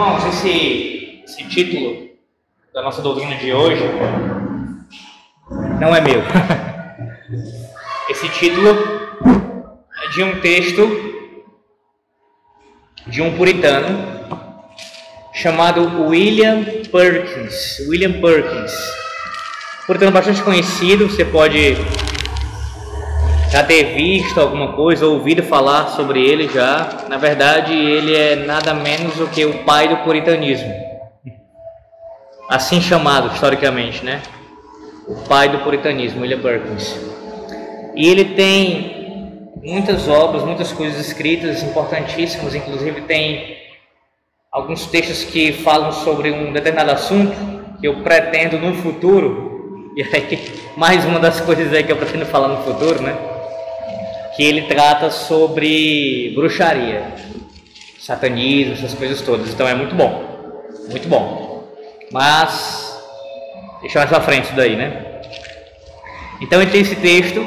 Irmãos, esse, esse título da nossa doutrina de hoje não é meu. Esse título é de um texto de um puritano chamado William Perkins. William Perkins. Puritano bastante conhecido, você pode já ter visto alguma coisa, ouvido falar sobre ele já. Na verdade, ele é nada menos do que o pai do puritanismo. Assim chamado historicamente, né? O pai do puritanismo, William Perkins. E ele tem muitas obras, muitas coisas escritas importantíssimas, inclusive tem alguns textos que falam sobre um determinado assunto que eu pretendo no futuro. E aí, mais uma das coisas aí que eu pretendo falar no futuro, né? Que ele trata sobre bruxaria, satanismo, essas coisas todas. Então é muito bom, muito bom. Mas deixa mais pra frente isso daí, né? Então tem esse texto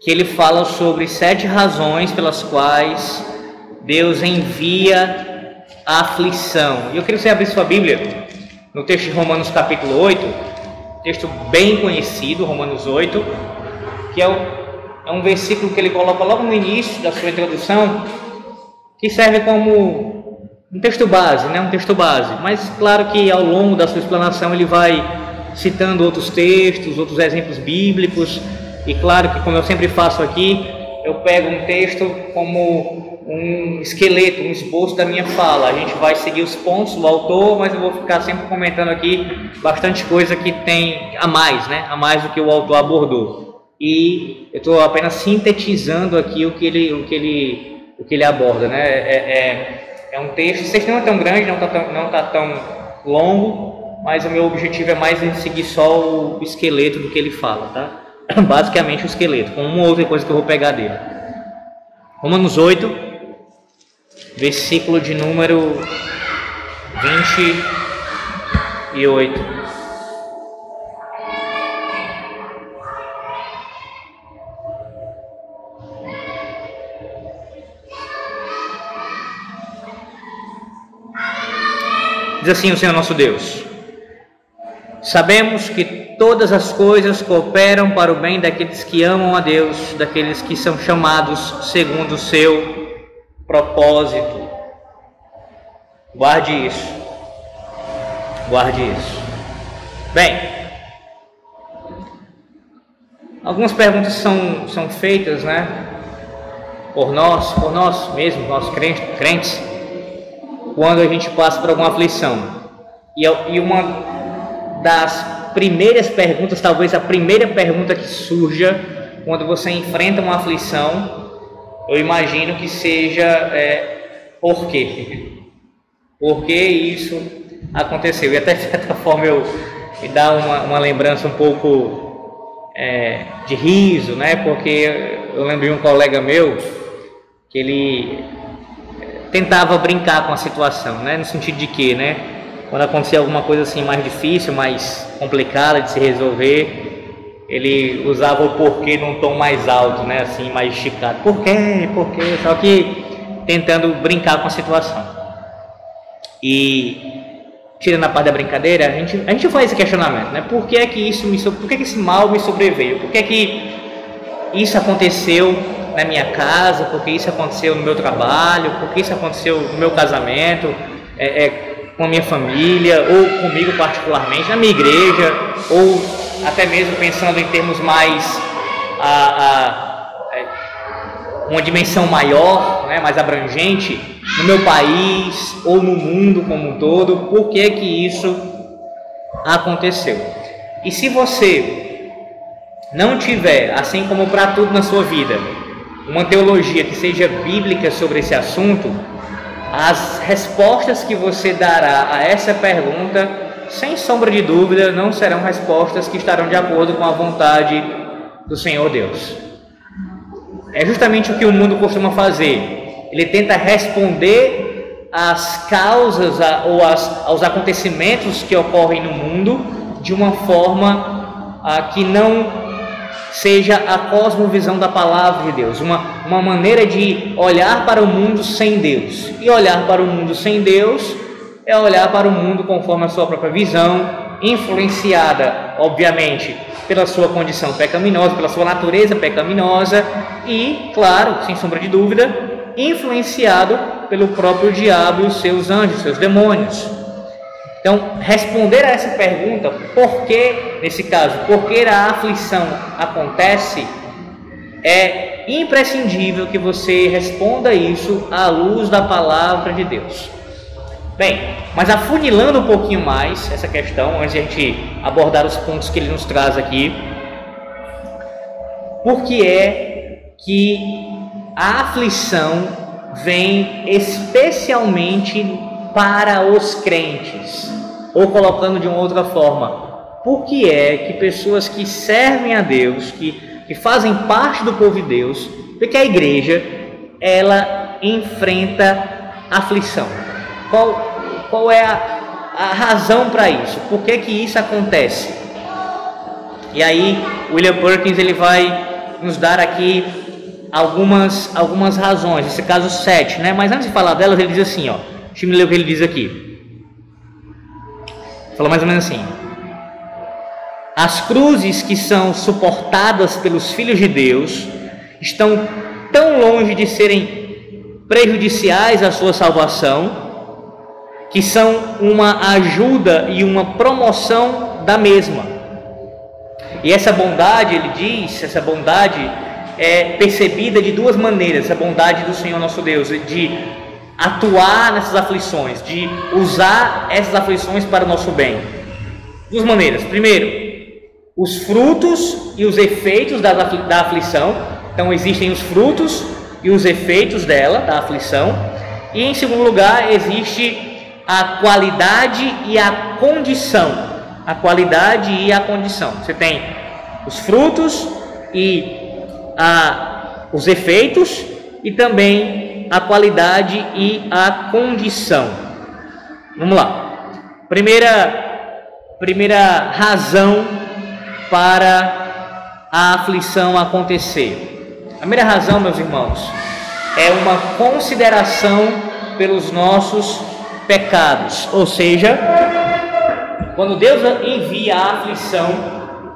que ele fala sobre sete razões pelas quais Deus envia a aflição. E eu queria que você abrisse sua Bíblia no texto de Romanos capítulo 8, texto bem conhecido, Romanos 8, que é o é um versículo que ele coloca logo no início da sua introdução, que serve como um texto base, né? um texto base. Mas claro que ao longo da sua explanação ele vai citando outros textos, outros exemplos bíblicos, e claro que como eu sempre faço aqui, eu pego um texto como um esqueleto, um esboço da minha fala. A gente vai seguir os pontos do autor, mas eu vou ficar sempre comentando aqui bastante coisa que tem a mais, né? A mais do que o autor abordou e eu estou apenas sintetizando aqui o que ele, o que ele, o que ele aborda, né? É, é, é um texto, o não é tão grande, não está tão, não tá tão longo, mas o meu objetivo é mais seguir só o esqueleto do que ele fala, tá? Basicamente o esqueleto, com uma outra coisa que eu vou pegar dele. Romanos 8, versículo de número 28. Diz assim o Senhor nosso Deus: Sabemos que todas as coisas cooperam para o bem daqueles que amam a Deus, daqueles que são chamados segundo o seu propósito. Guarde isso. Guarde isso. Bem, algumas perguntas são, são feitas, né? Por nós, por nós mesmos, nós crentes, crentes quando a gente passa por alguma aflição. E, e uma das primeiras perguntas, talvez a primeira pergunta que surja quando você enfrenta uma aflição, eu imagino que seja é, por quê? Por que isso aconteceu? E até de certa forma eu me dá uma, uma lembrança um pouco é, de riso, né? Porque eu lembrei um colega meu que ele tentava brincar com a situação, né? No sentido de que, né? Quando acontecia alguma coisa assim mais difícil, mais complicada de se resolver, ele usava o porquê num tom mais alto, né? Assim, mais esticado. Por quê? Por quê? Só que tentando brincar com a situação. E tirando a parte da brincadeira, a gente, a gente faz esse questionamento, né? Por que é que isso me, por que, é que esse mal me sobreveio? Por que é que isso aconteceu na minha casa, porque isso aconteceu no meu trabalho, porque isso aconteceu no meu casamento, é, é, com a minha família, ou comigo particularmente, na minha igreja, ou até mesmo pensando em termos mais a, a, é, uma dimensão maior, né, mais abrangente, no meu país ou no mundo como um todo, por que que isso aconteceu? E se você não tiver, assim como para tudo na sua vida, uma teologia que seja bíblica sobre esse assunto, as respostas que você dará a essa pergunta, sem sombra de dúvida, não serão respostas que estarão de acordo com a vontade do Senhor Deus. É justamente o que o mundo costuma fazer. Ele tenta responder às causas ou aos acontecimentos que ocorrem no mundo de uma forma ah, que não seja a cosmovisão da palavra de Deus, uma, uma maneira de olhar para o mundo sem Deus. E olhar para o mundo sem Deus é olhar para o mundo conforme a sua própria visão, influenciada, obviamente, pela sua condição pecaminosa, pela sua natureza pecaminosa e, claro, sem sombra de dúvida, influenciado pelo próprio diabo e os seus anjos, seus demônios. Então, responder a essa pergunta, por que, nesse caso, por que a aflição acontece, é imprescindível que você responda isso à luz da palavra de Deus. Bem, mas afunilando um pouquinho mais essa questão, antes de a gente abordar os pontos que ele nos traz aqui, por que é que a aflição vem especialmente para os crentes? Ou colocando de uma outra forma, por que é que pessoas que servem a Deus, que, que fazem parte do povo de Deus, porque a igreja, ela enfrenta aflição? Qual, qual é a, a razão para isso? Por que, que isso acontece? E aí, William Perkins ele vai nos dar aqui algumas, algumas razões, nesse caso sete, né? Mas antes de falar delas, ele diz assim, ó. Deixa eu o que ele diz aqui. Fala mais ou menos assim. As cruzes que são suportadas pelos filhos de Deus estão tão longe de serem prejudiciais à sua salvação que são uma ajuda e uma promoção da mesma. E essa bondade, ele diz, essa bondade é percebida de duas maneiras, essa bondade do Senhor nosso Deus, de atuar nessas aflições, de usar essas aflições para o nosso bem. Duas maneiras. Primeiro, os frutos e os efeitos da, da aflição. Então, existem os frutos e os efeitos dela, da aflição. E em segundo lugar, existe a qualidade e a condição. A qualidade e a condição. Você tem os frutos e a, os efeitos e também a qualidade e a condição. Vamos lá. Primeira, primeira razão para a aflição acontecer. A primeira razão, meus irmãos, é uma consideração pelos nossos pecados. Ou seja, quando Deus envia a aflição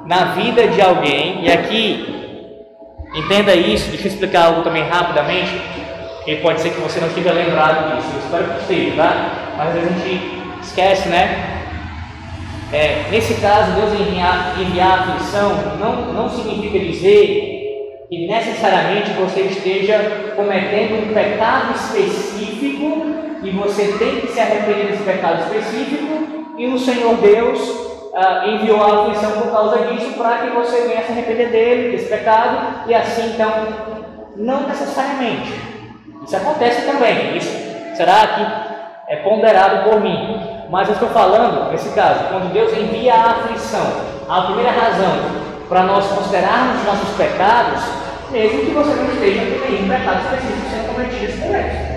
na vida de alguém, e aqui entenda isso, deixa eu explicar algo também rapidamente, que pode ser que você não esteja lembrado disso, eu espero que esteja, tá? Mas a gente esquece, né? É, nesse caso, Deus enviar, enviar a aflição não, não significa dizer que necessariamente você esteja cometendo um pecado específico e você tem que se arrepender desse pecado específico, e o Senhor Deus ah, enviou a aflição por causa disso para que você venha se arrepender dele, desse pecado, e assim então, não necessariamente. Isso acontece também, isso será que é ponderado por mim. Mas eu estou falando, nesse caso, quando Deus envia a aflição, a primeira razão para nós considerarmos nossos pecados, mesmo que você não esteja cometendo pecados específicos sendo cometidos por eles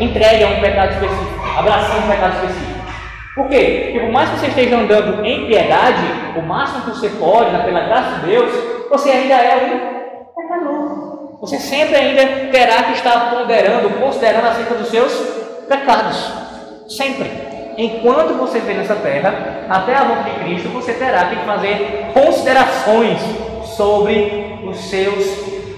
entregue a um pecado específico, abraçando um pecado específico. Por quê? Porque por mais que você esteja andando em piedade, o máximo que você pode, pela graça de Deus, você ainda é um pecador. Você sempre ainda terá que estar ponderando, considerando acerca dos seus pecados. Sempre. Enquanto você vem nessa terra, até a volta de Cristo, você terá que fazer considerações sobre os seus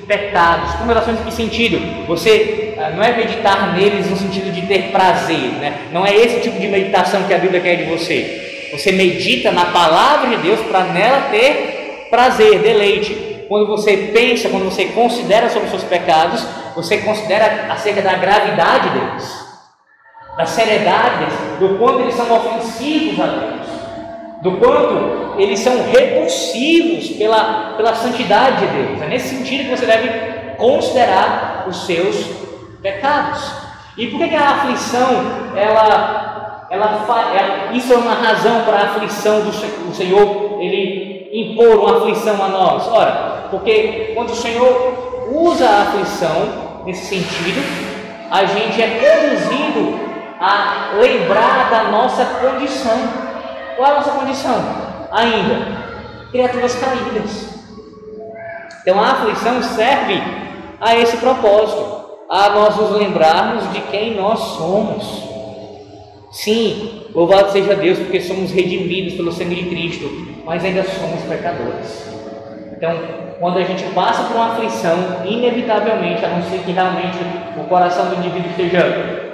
pecados. Considerações em que sentido? Você ah, não é meditar neles no sentido de ter prazer, né? Não é esse tipo de meditação que a Bíblia quer de você. Você medita na palavra de Deus para nela ter prazer, deleite. Quando você pensa, quando você considera sobre os seus pecados, você considera acerca da gravidade deles, da seriedade deles, do quanto eles são ofensivos a Deus do quanto eles são repulsivos pela, pela santidade de Deus. É nesse sentido que você deve considerar os seus pecados. E por que, que a aflição, ela, ela, ela, isso é uma razão para a aflição do, do Senhor, ele impor uma aflição a nós? Ora, porque quando o Senhor usa a aflição nesse sentido, a gente é conduzido a lembrar da nossa condição qual é a nossa condição? Ainda, criaturas caídas. Então a aflição serve a esse propósito, a nós nos lembrarmos de quem nós somos. Sim, louvado seja Deus, porque somos redimidos pelo sangue de Cristo, mas ainda somos pecadores. Então, quando a gente passa por uma aflição, inevitavelmente, a não ser que realmente o coração do indivíduo esteja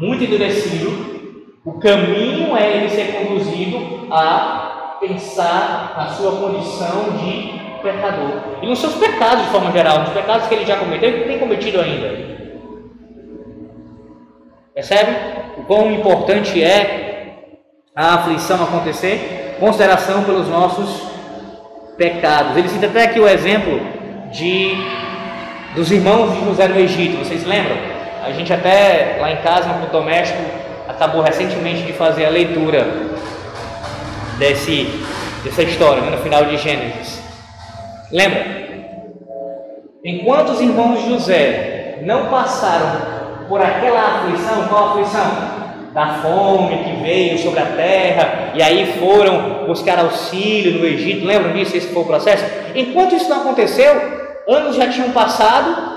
muito endurecido, o caminho é ele ser conduzido a pensar na sua condição de pecador e nos seus pecados de forma geral, nos pecados que ele já cometeu e que tem cometido ainda. Percebe o quão importante é a aflição acontecer? Consideração pelos nossos pecados. Ele cita até aqui o exemplo de dos irmãos de José no Egito, vocês lembram? A gente até lá em casa, no doméstico, acabou recentemente de fazer a leitura desse, dessa história, né, no final de Gênesis. Lembra? Enquanto os irmãos de José não passaram por aquela aflição, qual aflição? Da fome que veio sobre a terra, e aí foram buscar auxílio no Egito, lembram disso? Esse foi o processo? Enquanto isso não aconteceu, anos já tinham passado,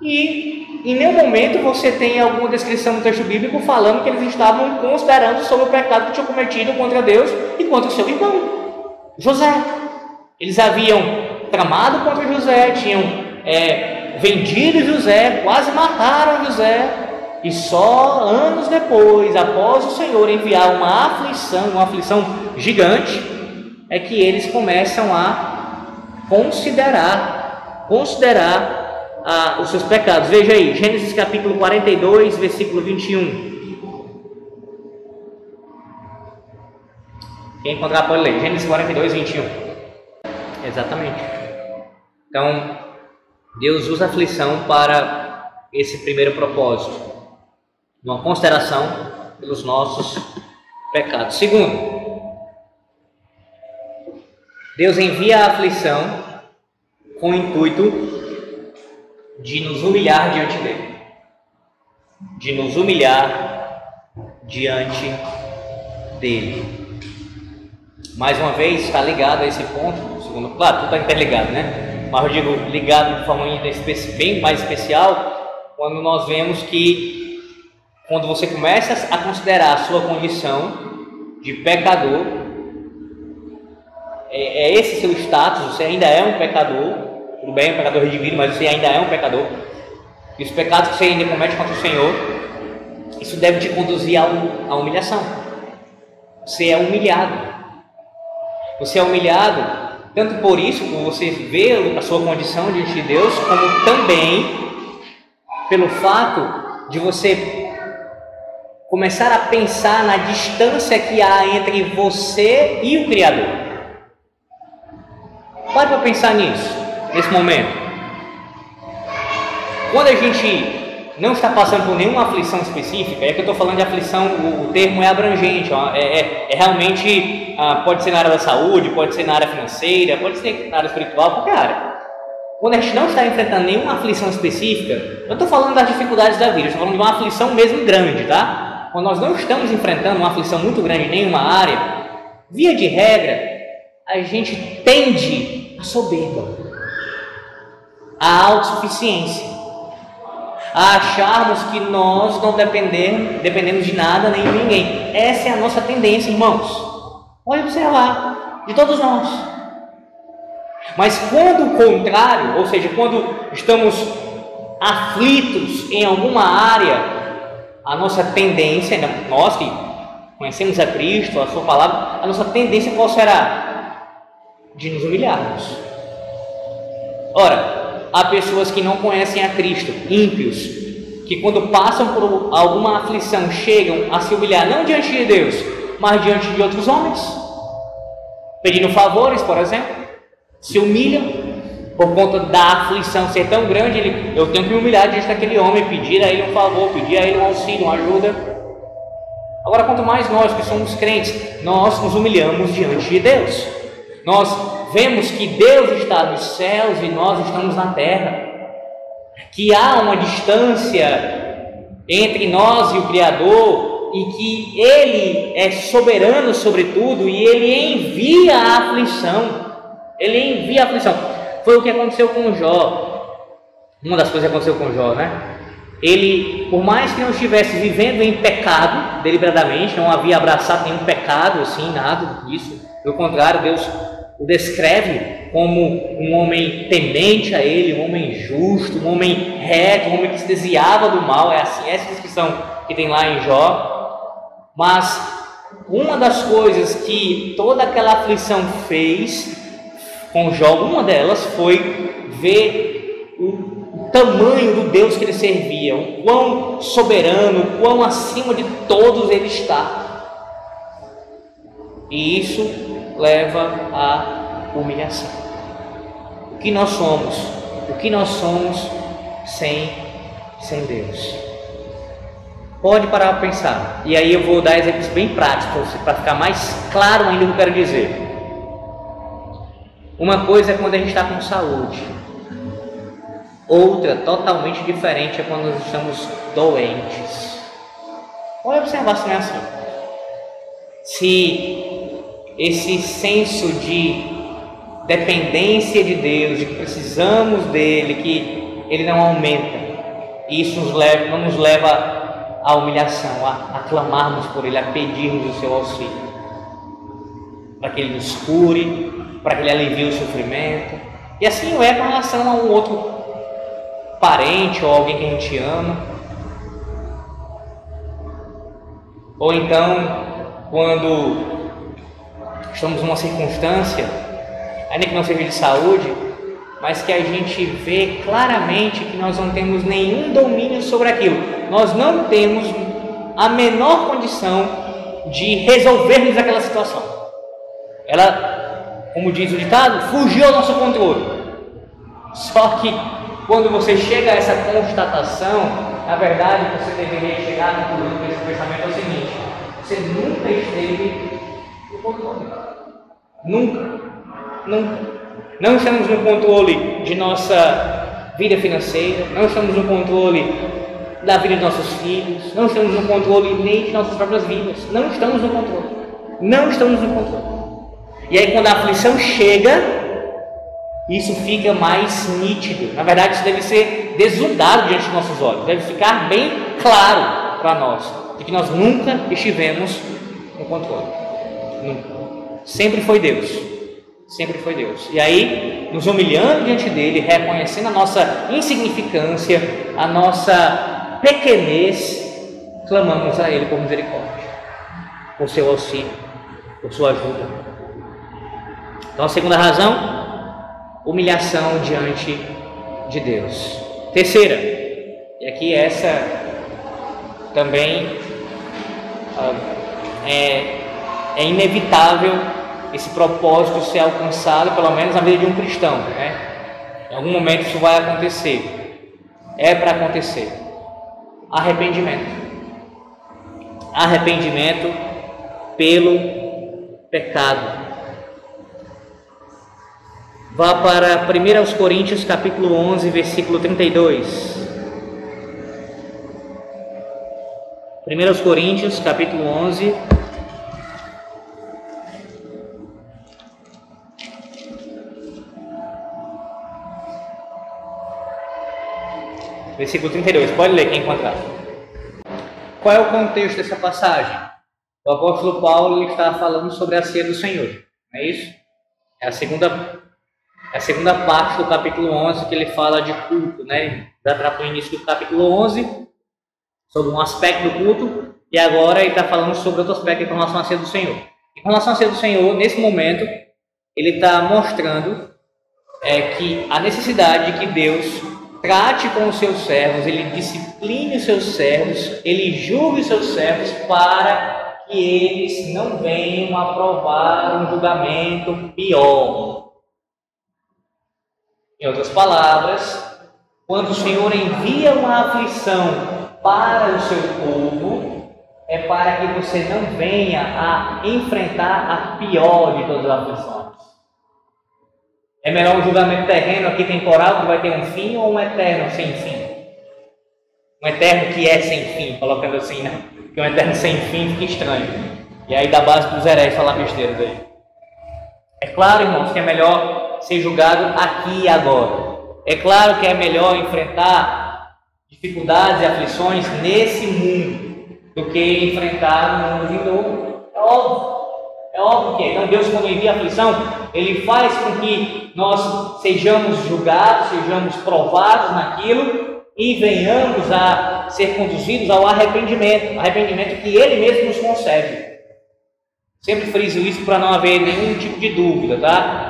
e em nenhum momento você tem alguma descrição no texto bíblico falando que eles estavam considerando sobre o pecado que tinham cometido contra Deus e contra o seu irmão, José. Eles haviam tramado contra José, tinham é, vendido José, quase mataram José, e só anos depois, após o Senhor enviar uma aflição, uma aflição gigante, é que eles começam a considerar, considerar os seus pecados. Veja aí, Gênesis capítulo 42, versículo 21. Quem encontrar pode ler. Gênesis 42, 21. Exatamente. Então, Deus usa a aflição para esse primeiro propósito uma consideração pelos nossos pecados. Segundo, Deus envia a aflição com o intuito de nos humilhar diante dele, de nos humilhar diante dele. Mais uma vez, está ligado a esse ponto, segundo, claro, tudo está interligado, né? Mas eu digo ligado de forma bem mais especial quando nós vemos que quando você começa a considerar a sua condição de pecador, é, é esse seu status, você ainda é um pecador, tudo bem, um pecador redimido, mas você ainda é um pecador, e os pecados que você ainda comete contra o Senhor, isso deve te conduzir à humilhação. Você é humilhado. Você é humilhado tanto por isso, por você ver a sua condição diante de Deus, como também pelo fato de você começar a pensar na distância que há entre você e o Criador. Pare para pensar nisso, nesse momento. Quando a gente não está passando por nenhuma aflição específica, é que eu estou falando de aflição, o, termo é abrangente, ó, é, é, é, realmente, ah, pode ser na área da saúde, pode ser na área financeira, pode ser na área espiritual, qualquer área. Quando a gente não está enfrentando nenhuma aflição específica, eu estou falando das dificuldades da vida, eu estou falando de uma aflição mesmo grande, tá? Quando nós não estamos enfrentando uma aflição muito grande em nenhuma área, via de regra, a gente tende a soberba, a autossuficiência, a acharmos que nós não dependemos, dependemos de nada nem de ninguém. Essa é a nossa tendência, irmãos. Pode observar, de todos nós. Mas quando o contrário, ou seja, quando estamos aflitos em alguma área a nossa tendência, nós que conhecemos a Cristo, a Sua palavra, a nossa tendência qual será? De nos humilharmos. Ora, há pessoas que não conhecem a Cristo, ímpios, que quando passam por alguma aflição chegam a se humilhar não diante de Deus, mas diante de outros homens, pedindo favores, por exemplo, se humilham por conta da aflição ser tão grande, ele, eu tenho que me humilhar diante daquele homem, pedir a ele um favor, pedir a ele um auxílio, uma ajuda. Agora, quanto mais nós que somos crentes, nós nos humilhamos diante de Deus. Nós vemos que Deus está nos céus e nós estamos na terra. Que há uma distância entre nós e o Criador e que Ele é soberano sobre tudo e Ele envia a aflição. Ele envia a aflição. Foi o que aconteceu com Jó. Uma das coisas que aconteceu com Jó, né? ele, por mais que não estivesse vivendo em pecado deliberadamente, não havia abraçado nenhum pecado, assim, nada disso. Pelo contrário, Deus o descreve como um homem temente a Ele, um homem justo, um homem reto, um homem que se desviava do mal. É assim, essa descrição que tem lá em Jó. Mas uma das coisas que toda aquela aflição fez com Jó, uma delas foi ver o, tamanho do Deus que ele servia, o quão soberano, o quão acima de todos ele está. E isso leva à humilhação. O que nós somos? O que nós somos sem, sem Deus? Pode parar para pensar. E aí eu vou dar exemplos bem práticos para ficar mais claro ainda o que eu quero dizer. Uma coisa é quando a gente está com saúde. Outra, totalmente diferente, é quando nós estamos doentes. Pode observar se não é assim. Se esse senso de dependência de Deus, de que precisamos dele, que ele não aumenta, isso nos leva, não nos leva a humilhação, a, a clamarmos por Ele, a pedirmos o seu auxílio, para que Ele nos cure, para que Ele alivie o sofrimento. E assim não é com relação a um outro parente ou alguém que a gente ama. Ou então, quando estamos numa circunstância, ainda que não seja de saúde, mas que a gente vê claramente que nós não temos nenhum domínio sobre aquilo. Nós não temos a menor condição de resolvermos aquela situação. Ela, como diz o ditado, fugiu ao nosso controle. Só que quando você chega a essa constatação, na verdade você deveria chegar no conclusão desse pensamento é o seguinte: você nunca esteve no controle. Nunca. Nunca. Não estamos no controle de nossa vida financeira, não estamos no controle da vida de nossos filhos, não estamos no controle nem de nossas próprias vidas. Não estamos no controle. Não estamos no controle. E aí, quando a aflição chega, isso fica mais nítido. Na verdade, isso deve ser desnudado diante dos nossos olhos, deve ficar bem claro para nós de que nós nunca estivemos no controle. Nunca. Sempre foi Deus. Sempre foi Deus. E aí, nos humilhando diante dele, reconhecendo a nossa insignificância, a nossa pequenez, clamamos a ele por misericórdia, por seu auxílio, por sua ajuda. Então, a segunda razão, humilhação diante de Deus. Terceira, e aqui essa também ah, é, é inevitável esse propósito ser alcançado, pelo menos na vida de um cristão. Né? Em algum momento isso vai acontecer. É para acontecer. Arrependimento. Arrependimento pelo pecado. Vá para 1 Coríntios capítulo 11, versículo 32. 1 Coríntios capítulo 11, versículo 32. Pode ler quem encontrar. Qual é o contexto dessa passagem? O apóstolo Paulo está falando sobre a ceia do Senhor, não é isso? É a segunda, é a segunda parte do capítulo 11 que ele fala de culto, né? Dá para o início do capítulo 11 sobre um aspecto do culto e agora ele está falando sobre outro aspecto com relação à ceia do Senhor. E com relação à ceia do Senhor, nesse momento, ele está mostrando é, que a necessidade de que Deus trate com os seus servos, ele discipline os seus servos, ele julgue os seus servos para que eles não venham a provar um julgamento pior. Em outras palavras, quando o Senhor envia uma aflição para o seu povo, é para que você não venha a enfrentar a pior de todas as aflições. É melhor um julgamento terreno aqui temporal que vai ter um fim ou um eterno sem fim? Um eterno que é sem fim, colocando assim, né? Porque um eterno sem fim fica estranho. E aí da base dos heréis falar besteira daí. É claro, irmãos, que é melhor ser julgado aqui e agora. É claro que é melhor enfrentar dificuldades e aflições nesse mundo do que enfrentar no mundo vindouro. É óbvio. É óbvio que é. Então Deus, quando envia aflição, Ele faz com que nós sejamos julgados, sejamos provados naquilo e venhamos a ser conduzidos ao arrependimento, arrependimento que Ele mesmo nos concede. Sempre friso isso para não haver nenhum tipo de dúvida, tá?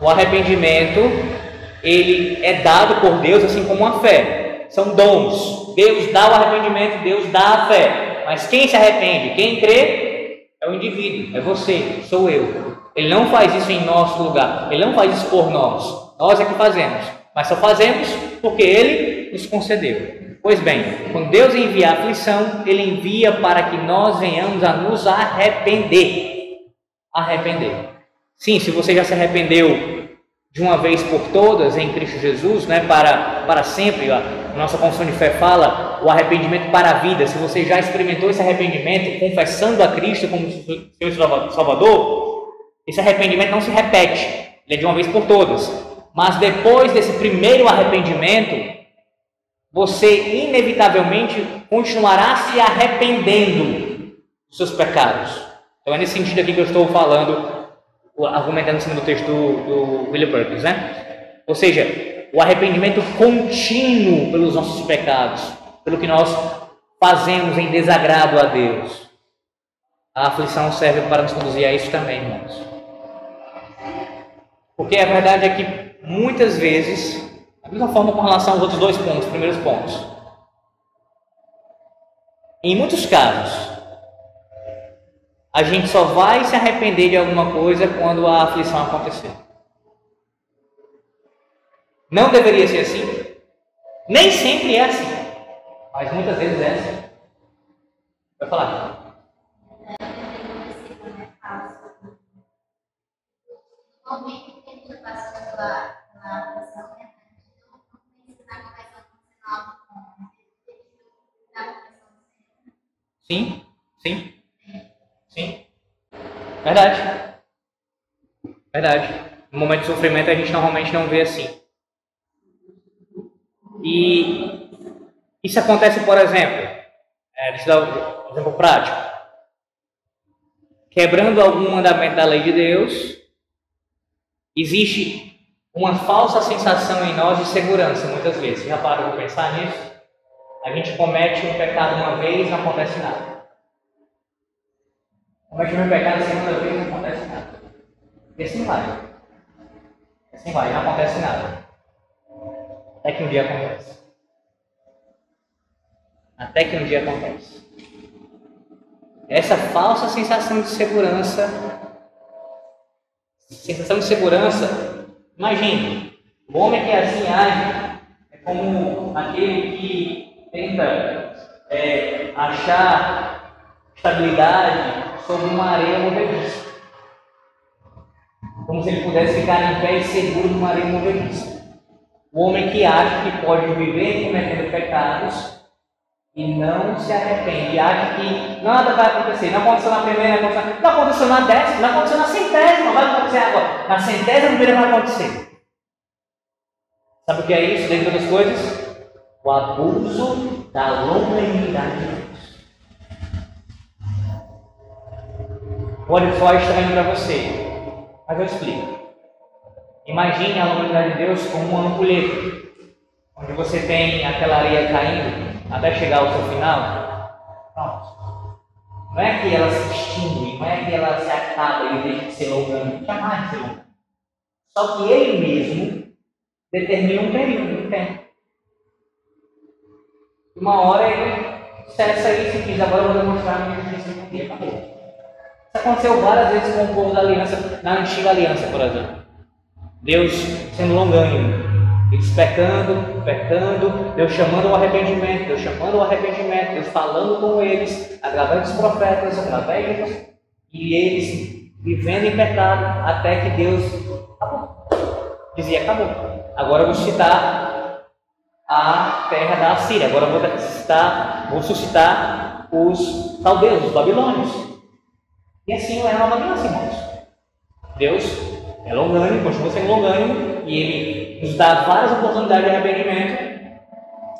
O arrependimento, ele é dado por Deus assim como a fé. São dons. Deus dá o arrependimento, Deus dá a fé. Mas quem se arrepende, quem crê, é o indivíduo, é você, sou eu. Ele não faz isso em nosso lugar, ele não faz isso por nós. Nós é que fazemos, mas só fazemos porque ele nos concedeu. Pois bem, quando Deus envia a aflição, Ele envia para que nós venhamos a nos arrepender. Arrepender. Sim, se você já se arrependeu de uma vez por todas em Cristo Jesus, né, para, para sempre, a nossa confissão de fé fala o arrependimento para a vida. Se você já experimentou esse arrependimento confessando a Cristo como seu Salvador, esse arrependimento não se repete, ele é de uma vez por todas. Mas depois desse primeiro arrependimento, você inevitavelmente continuará se arrependendo dos seus pecados. Então é nesse sentido aqui que eu estou falando, argumentando em cima do texto do, do William Perkins, né? Ou seja, o arrependimento contínuo pelos nossos pecados, pelo que nós fazemos em desagrado a Deus. A aflição serve para nos conduzir a isso também, irmãos. Porque a verdade é que muitas vezes da mesma forma com relação aos outros dois pontos, primeiros pontos. Em muitos casos, a gente só vai se arrepender de alguma coisa quando a aflição acontecer. Não deveria ser assim. Nem sempre é assim. Mas muitas vezes é assim. Vai falar. Sim, sim, sim. Verdade. Verdade. No momento de sofrimento a gente normalmente não vê assim. E isso acontece, por exemplo, é, deixa eu dar um exemplo prático. Quebrando algum mandamento da lei de Deus, existe uma falsa sensação em nós de segurança, muitas vezes. Já parou para pensar nisso? A gente comete um pecado uma vez, não acontece nada. Comete um pecado a segunda vez, não acontece nada. E assim vai. Assim vai, não acontece nada. Até que um dia acontece. Até que um dia acontece. Essa falsa sensação de segurança, sensação de segurança Imagine, o homem que assim age é como aquele que tenta é, achar estabilidade sobre uma areia movediça. Como se ele pudesse ficar em pé e seguro numa areia movediça. O homem que acha que pode viver cometendo pecados e não se arrepende, acha que nada vai acontecer. Não aconteceu na primeira, não aconteceu, não aconteceu na décima, não aconteceu na centésima, vai acontecer agora. Na centésima primeira vai acontecer. Sabe o que é isso, dentre outras coisas? O abuso da longanimidade Pode soar estranho para você, mas eu explico. Imagine a longanimidade de Deus como uma ampulheta, onde você tem aquela areia caindo até chegar ao seu final, pronto. Não é que ela se extingue, não é que ela se acaba e deixa de ser longânimo, jamais ser longânimo. Só que ele mesmo determina um período, um tempo. Uma hora ele cessa isso e diz, agora eu vou demonstrar a minha justiça e acabou. Isso aconteceu várias vezes com o povo da aliança, na antiga aliança, por exemplo. Deus sendo longânimo, eles pecando, pecando, Deus chamando o arrependimento, Deus chamando o arrependimento, Deus falando com eles, através dos profetas, através Deus, e eles vivendo em pecado, até que Deus acabou. Dizia, acabou. Agora eu vou citar a terra da Assíria, agora eu vou citar, vou suscitar os caldeus, os babilônios. E assim é uma aliança, irmãos. Deus é longânimo, continua sendo longânimo, e ele nos dá várias oportunidades de arrependimento,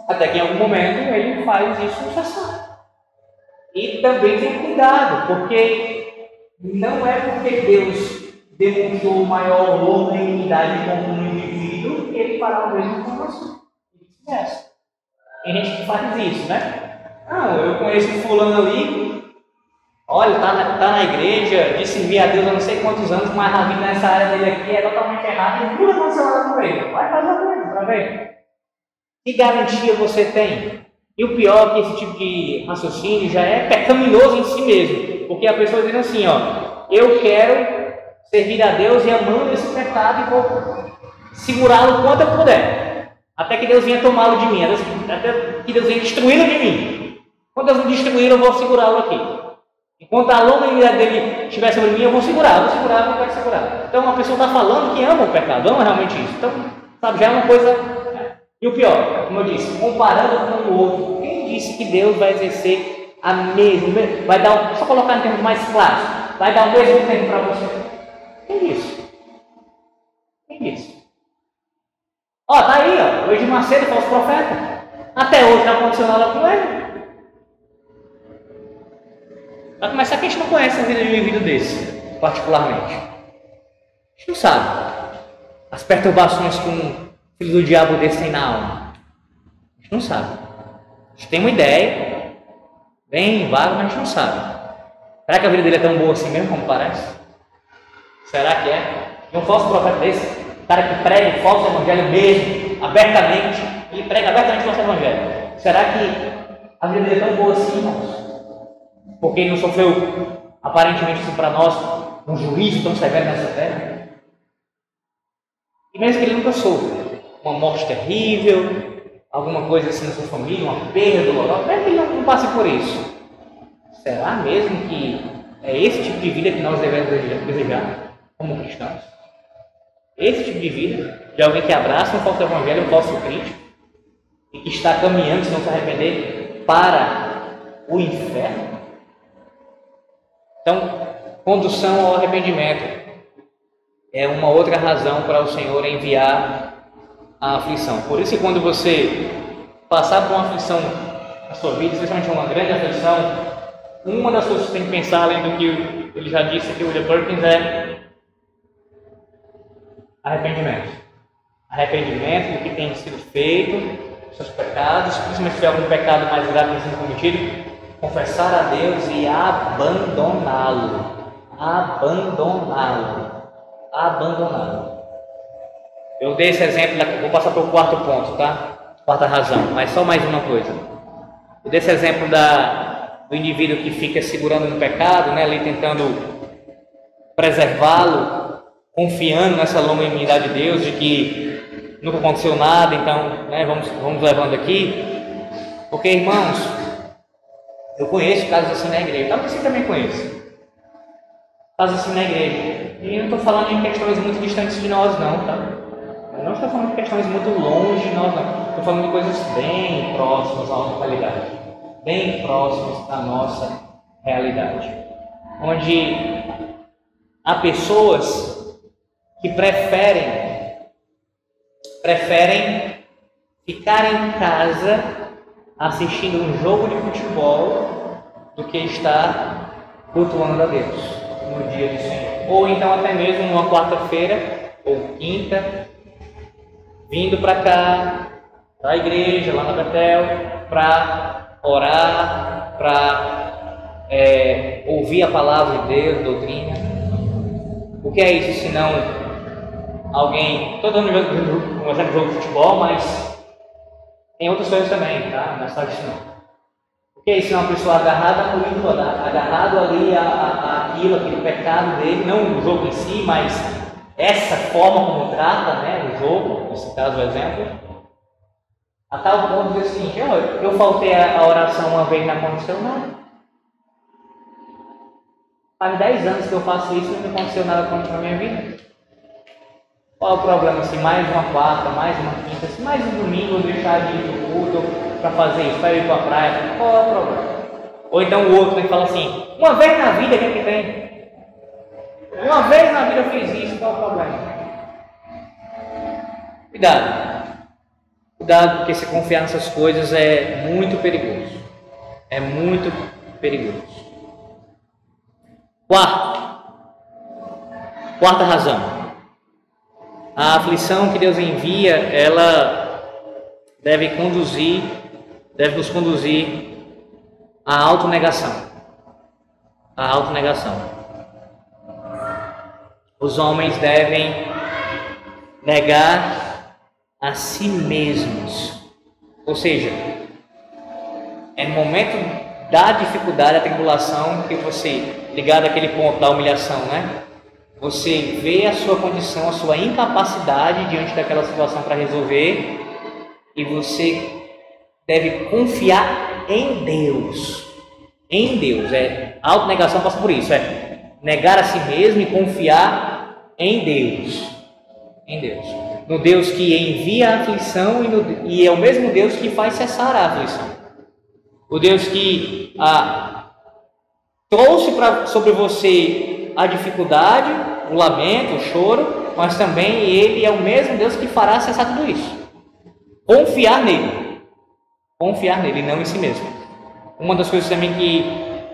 Até que em algum momento ele faz isso cessar. E também tem cuidado, porque não é porque Deus demonstrou maior longanimidade com um indivíduo que ele fará o mesmo com você. Tem gente que faz isso, né? Não, eu conheço fulano ali, olha, está na, tá na igreja, disse servir a Deus há não sei quantos anos, mas a vida nessa área dele aqui é totalmente errada e nunca aconteceu nada com ele. Vai fazer a coisa para ver. Que garantia você tem? E o pior é que esse tipo de raciocínio já é pecaminoso em si mesmo. Porque a pessoa diz assim, ó, eu quero servir a Deus e amando esse pecado e vou segurá-lo quanto eu puder. Até que Deus venha tomá-lo de mim, até que Deus venha destruí-lo de mim. Quando Deus me destruir, eu vou segurá-lo aqui. Enquanto a longanimidade dele estiver sobre mim, eu vou segurar, eu vou segurar, eu vou segurar. Então uma pessoa está falando que ama o pecado, ama realmente isso. Então, sabe, já é uma coisa e o pior, como eu disse, comparando com o outro, quem disse que Deus vai exercer a mesma, vai dar, só colocar em termos mais claros, vai dar o mesmo tempo para você? Quem disse? Quem disse? Ó, tá aí, ó, hoje Macedo, falso profeta. Até hoje não aconteceu nada com ele. Vai começar que a gente não conhece a vida de um indivíduo desse, particularmente. A gente não sabe. As perturbações com filho do diabo descem na alma? A gente não sabe. A gente tem uma ideia, bem vaga, mas a gente não sabe. Será que a vida dele é tão boa assim mesmo como parece? Será que é? E um falso profeta desse, um cara que prega o falso evangelho mesmo, abertamente, ele prega abertamente o falso evangelho. Será que a vida dele é tão boa assim, irmãos? Porque ele não sofreu, aparentemente, assim para nós, um juízo tão severo nessa terra? E mesmo que ele nunca sofra, uma morte terrível, alguma coisa assim na sua família, uma perda dolorosa, até que não, não passe por isso. Será mesmo que é esse tipo de vida que nós devemos desejar como cristãos? Esse tipo de vida de alguém que abraça um falso evangelho, um falso Cristo, e que está caminhando, se não se arrepender, para o inferno? Então, condução ao arrependimento é uma outra razão para o Senhor enviar a aflição. Por isso que quando você passar por uma aflição na sua vida, especialmente uma grande aflição, uma das coisas que você tem que pensar, além do que ele já disse aqui, o William Perkins, é arrependimento. Arrependimento do que tem sido feito, seus pecados, principalmente se tiver algum pecado mais grave que tenha sido cometido, confessar a Deus e abandoná-lo. Abandoná-lo. Abandoná-lo. Eu dei esse exemplo, vou passar para o quarto ponto, tá? Quarta razão, mas só mais uma coisa. Eu dei esse exemplo da, do indivíduo que fica segurando no pecado, né, ali tentando preservá-lo, confiando nessa longanimidade de Deus, de que nunca aconteceu nada, então né, vamos, vamos levando aqui. Porque, irmãos, eu conheço casos assim na igreja, talvez você também conheça. Casos assim na igreja. E eu não estou falando em questões muito distantes de nós, não, tá? Eu não estou falando de questões muito longe de nós, não. Estou falando de coisas bem próximas à nossa realidade. Bem próximas da nossa realidade. Onde há pessoas que preferem, preferem ficar em casa assistindo um jogo de futebol do que estar cultuando a Deus no dia do Senhor. Ou então até mesmo numa quarta-feira ou quinta vindo para cá, para a igreja, lá na Betel, para orar, para é, ouvir a palavra de Deus, doutrina. O que é isso se não alguém. Um exemplo de jogo de futebol, mas tem outras coisas também, tá? Não é só isso não. O que é isso? Uma pessoa agarrada no ídolo, agarrado ali a, a, aquilo, aquele pecado dele, não o jogo em si, mas essa forma como trata né, o jogo, nesse caso o exemplo, a tal ponto de assim, eu, eu faltei a, oração uma vez não aconteceu nada. Faz 10 anos que eu faço isso e não aconteceu nada contra a minha vida. Qual é o problema? Se mais uma quarta, mais uma quinta, se mais um domingo eu deixar de ir para culto para fazer isso, para ir para a praia, qual é o problema? Ou então o outro que fala assim, uma vez na vida, o que, é que tem? Uma vez na vida eu fiz isso, qual é o problema? Cuidado. Cuidado, porque se confiar nessas coisas é muito perigoso. É muito perigoso. Quarto. Quarta razão. A aflição que Deus envia, ela deve conduzir, deve nos conduzir à autonegação. À autonegação. Os homens devem negar a si mesmos. Ou seja, é no momento da dificuldade, da tribulação, que você, ligado àquele ponto da humilhação, né? Você vê a sua condição, a sua incapacidade diante daquela situação para resolver e você deve confiar em Deus. Em Deus. É, a autonegação passa por isso. É negar a si mesmo e confiar em Deus. Em Deus. No Deus que envia a aflição e, no, e é o mesmo Deus que faz cessar a aflição. O Deus que ah, trouxe pra, sobre você a dificuldade, o lamento, o choro, mas também Ele é o mesmo Deus que fará cessar tudo isso. Confiar nele. Confiar nele, não em si mesmo. Uma das coisas também que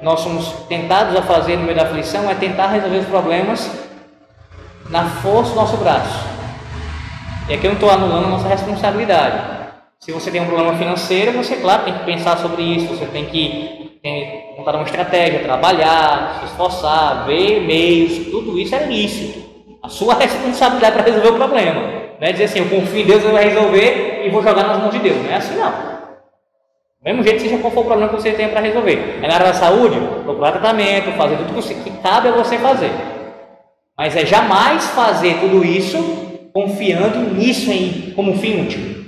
nós somos tentados a fazer no meio da aflição é tentar resolver os problemas na força do nosso braço. E aqui eu não estou anulando a nossa responsabilidade. Se você tem um problema financeiro, você, claro, tem que pensar sobre isso, você tem que tem, montar uma estratégia, trabalhar, se esforçar, ver meios, tudo isso é lícito. A sua responsabilidade para resolver o problema. Não é dizer assim, eu confio em Deus, ele vai resolver e vou jogar nas mãos de Deus. Não é assim não. Mesmo jeito, seja qual for o problema que você tem para resolver. É na área da saúde, procurar tratamento, fazer tudo que cabe a você fazer. Mas é jamais fazer tudo isso confiando nisso em, como fim último.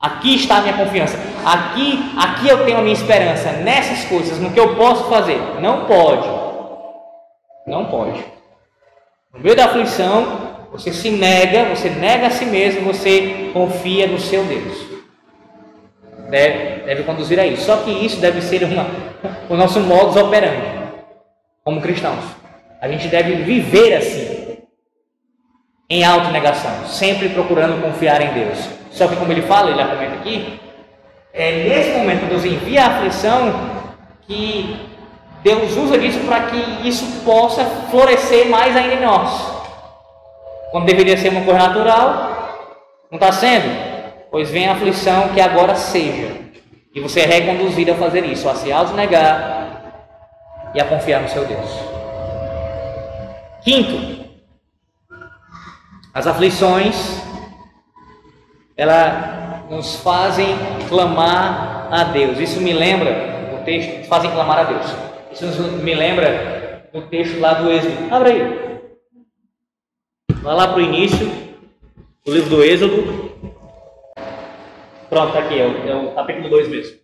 Aqui está a minha confiança. Aqui, aqui eu tenho a minha esperança nessas coisas, no que eu posso fazer. Não pode. Não pode. No meio da aflição, você se nega, você nega a si mesmo, você confia no seu Deus deve, deve conduzir a isso. Só que isso deve ser uma, o nosso modus operandi como cristãos. A gente deve viver assim, em autonegação, sempre procurando confiar em Deus. Só que, como ele fala, ele argumenta aqui, é nesse momento que Deus envia a aflição que Deus usa disso para que isso possa florescer mais ainda em nós. Quando deveria ser uma coisa natural, não está sendo pois vem a aflição que agora seja. E você é reconduzido a fazer isso, a se autonegar e a confiar no seu Deus. Quinto, as aflições, ela nos fazem clamar a Deus. Isso me lembra, o texto, fazem clamar a Deus. Isso me lembra do texto lá do Êxodo. Abre aí. Vai lá para o início do livro do Êxodo, Pronto, tá aqui, é o, é o capítulo 2 mesmo.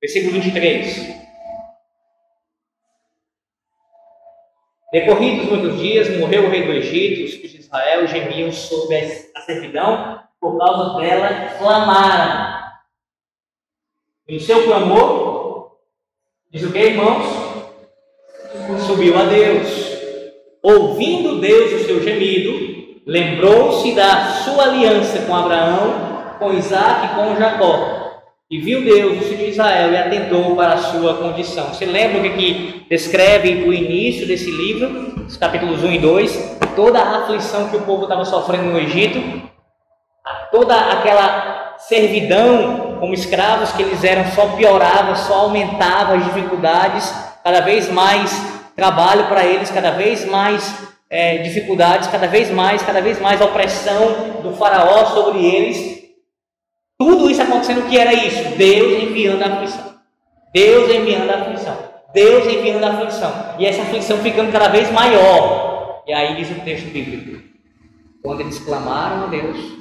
Versículo 23. Decorridos muitos dias, morreu o rei do Egito, os filhos de Israel gemiam sob a servidão, por causa dela clamaram. E o seu clamor, diz o que, irmãos? Subiu a Deus. Ouvindo Deus o seu gemido, lembrou-se da sua aliança com Abraão com Isaac e com Jacó. E viu Deus, o filho de Israel, e atentou para a sua condição. Você lembra o que, que descreve o início desse livro, os capítulos 1 e 2? Toda a aflição que o povo estava sofrendo no Egito, toda aquela servidão como escravos que eles eram, só piorava, só aumentava as dificuldades, cada vez mais trabalho para eles, cada vez mais é, dificuldades, cada vez mais, cada vez mais opressão do faraó sobre eles. Tudo isso acontecendo, o que era isso? Deus enviando a aflição. Deus enviando a aflição. Deus enviando a aflição. E essa aflição ficando cada vez maior. E aí diz o texto bíblico: quando eles clamaram a Deus,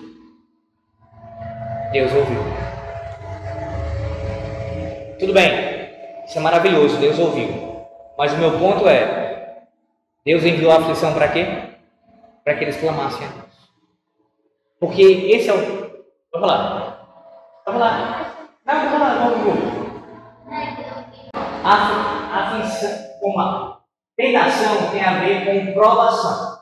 Deus ouviu. Tudo bem, isso é maravilhoso, Deus ouviu. Mas o meu ponto é: Deus enviou a aflição para quê? Para que eles clamassem a Deus. Porque esse é o. Vamos lá. Vamos lá. Não, vamos lá, vamos A aflição, uma tentação tem a ver com provação.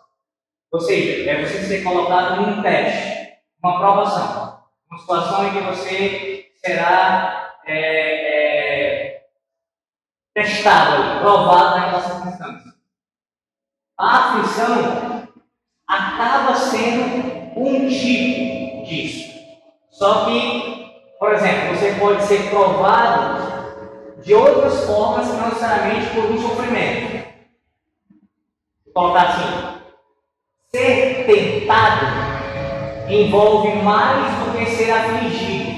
Ou seja, é você ser colocado num teste, uma provação. Uma situação em que você será é, é, testado, provado naquela circunstância. A aflição acaba sendo um tipo disso. Só que, por exemplo, você pode ser provado de outras formas, não necessariamente por um sofrimento. Vou colocar assim: ser tentado envolve mais do que ser afligido.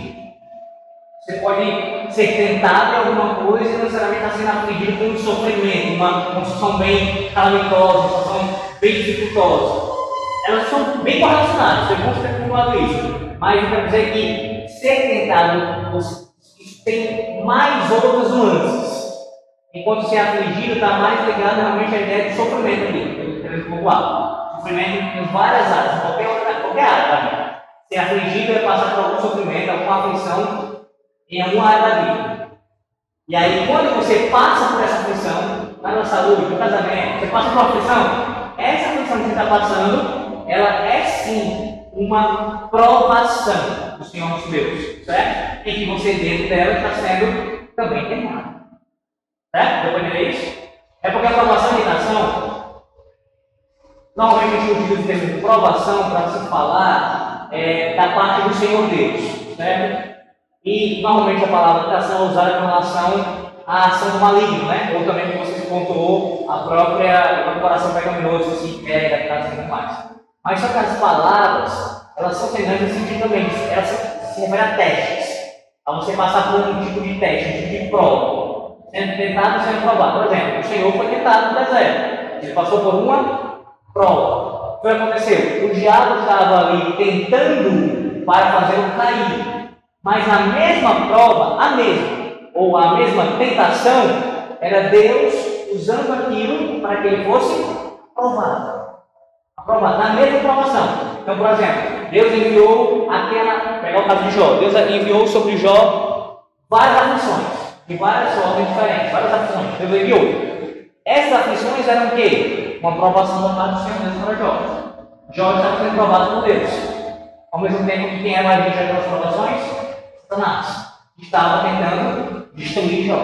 Você pode ser tentado em alguma coisa e não necessariamente estar sendo afligido com um sofrimento, uma, uma situação bem calamitosa, uma situação bem dificultosa. Elas são bem correlacionadas, você pode ter acumulado isso. Mas eu quero dizer que ser tentado tem mais outras nuances. Enquanto ser afligido está mais ligado realmente à ideia de sofrimento ali, querendo pontuar. Sofrimento em várias áreas, qualquer, outra, qualquer área da vida. Ser afligido é passar por algum sofrimento, alguma aflição em alguma área da vida. E aí, quando você passa por essa aflição, na saúde, no casamento, você passa por uma aflição, essa aflição que você está passando, ela é sim uma provação do Senhor dos Deus, certo? Em que você dentro dela está sendo também tentado. Certo? Deu para entender isso? É porque a provação e tentação, normalmente a gente utiliza o termo provação para se falar é, da parte do Senhor Deus, certo? E normalmente a palavra tentação é usada com relação à ação do maligno, né? Ou também, como você pontuou, a própria o coração pecaminoso, assim, pega, traz tudo mais. Mas só que as palavras, elas são semelhantes no sentido também, elas se referem a testes. A você passar por um tipo de teste, um tipo de prova. Sendo tentado sendo provado. Por exemplo, o Senhor foi tentado no deserto. Ele passou por uma prova. O que aconteceu? O diabo estava ali tentando para fazê-lo cair. Mas a mesma prova, a mesma, ou a mesma tentação, era Deus usando aquilo para que ele fosse provado. Aprovado, na mesma provação. Então, por exemplo, Deus enviou aquela, pegar o caso de Jó, Deus enviou sobre Jó várias aflições, de várias formas diferentes, várias aflições. Deus enviou. Essas aflições eram o quê? Uma provação da parte do Senhor Deus para Jó. Jó estava sendo provado por Deus. Ao mesmo tempo que quem era a gente das provações? Satanás estava tentando destruir Jó.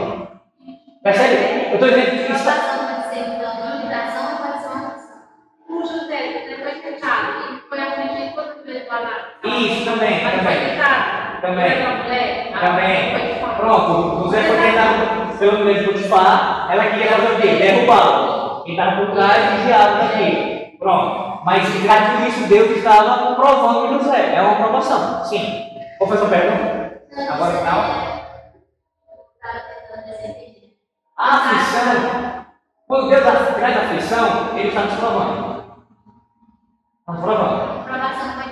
Percebe? Eu estou dizendo que isso. Isso também, também. Também. Também. Pronto, José foi tentado pelo mulher de Potifar, ela queria fazer o quê? Derrubá-lo. Quem estava por trás vigiado daqui. Pronto. Mas por isso Deus estava provando José. É uma provação. Sim. Qual foi a sua pergunta? Agora final. A aflição, quando Deus traz aflição, Ele está nos provando. Está nos provando. Provação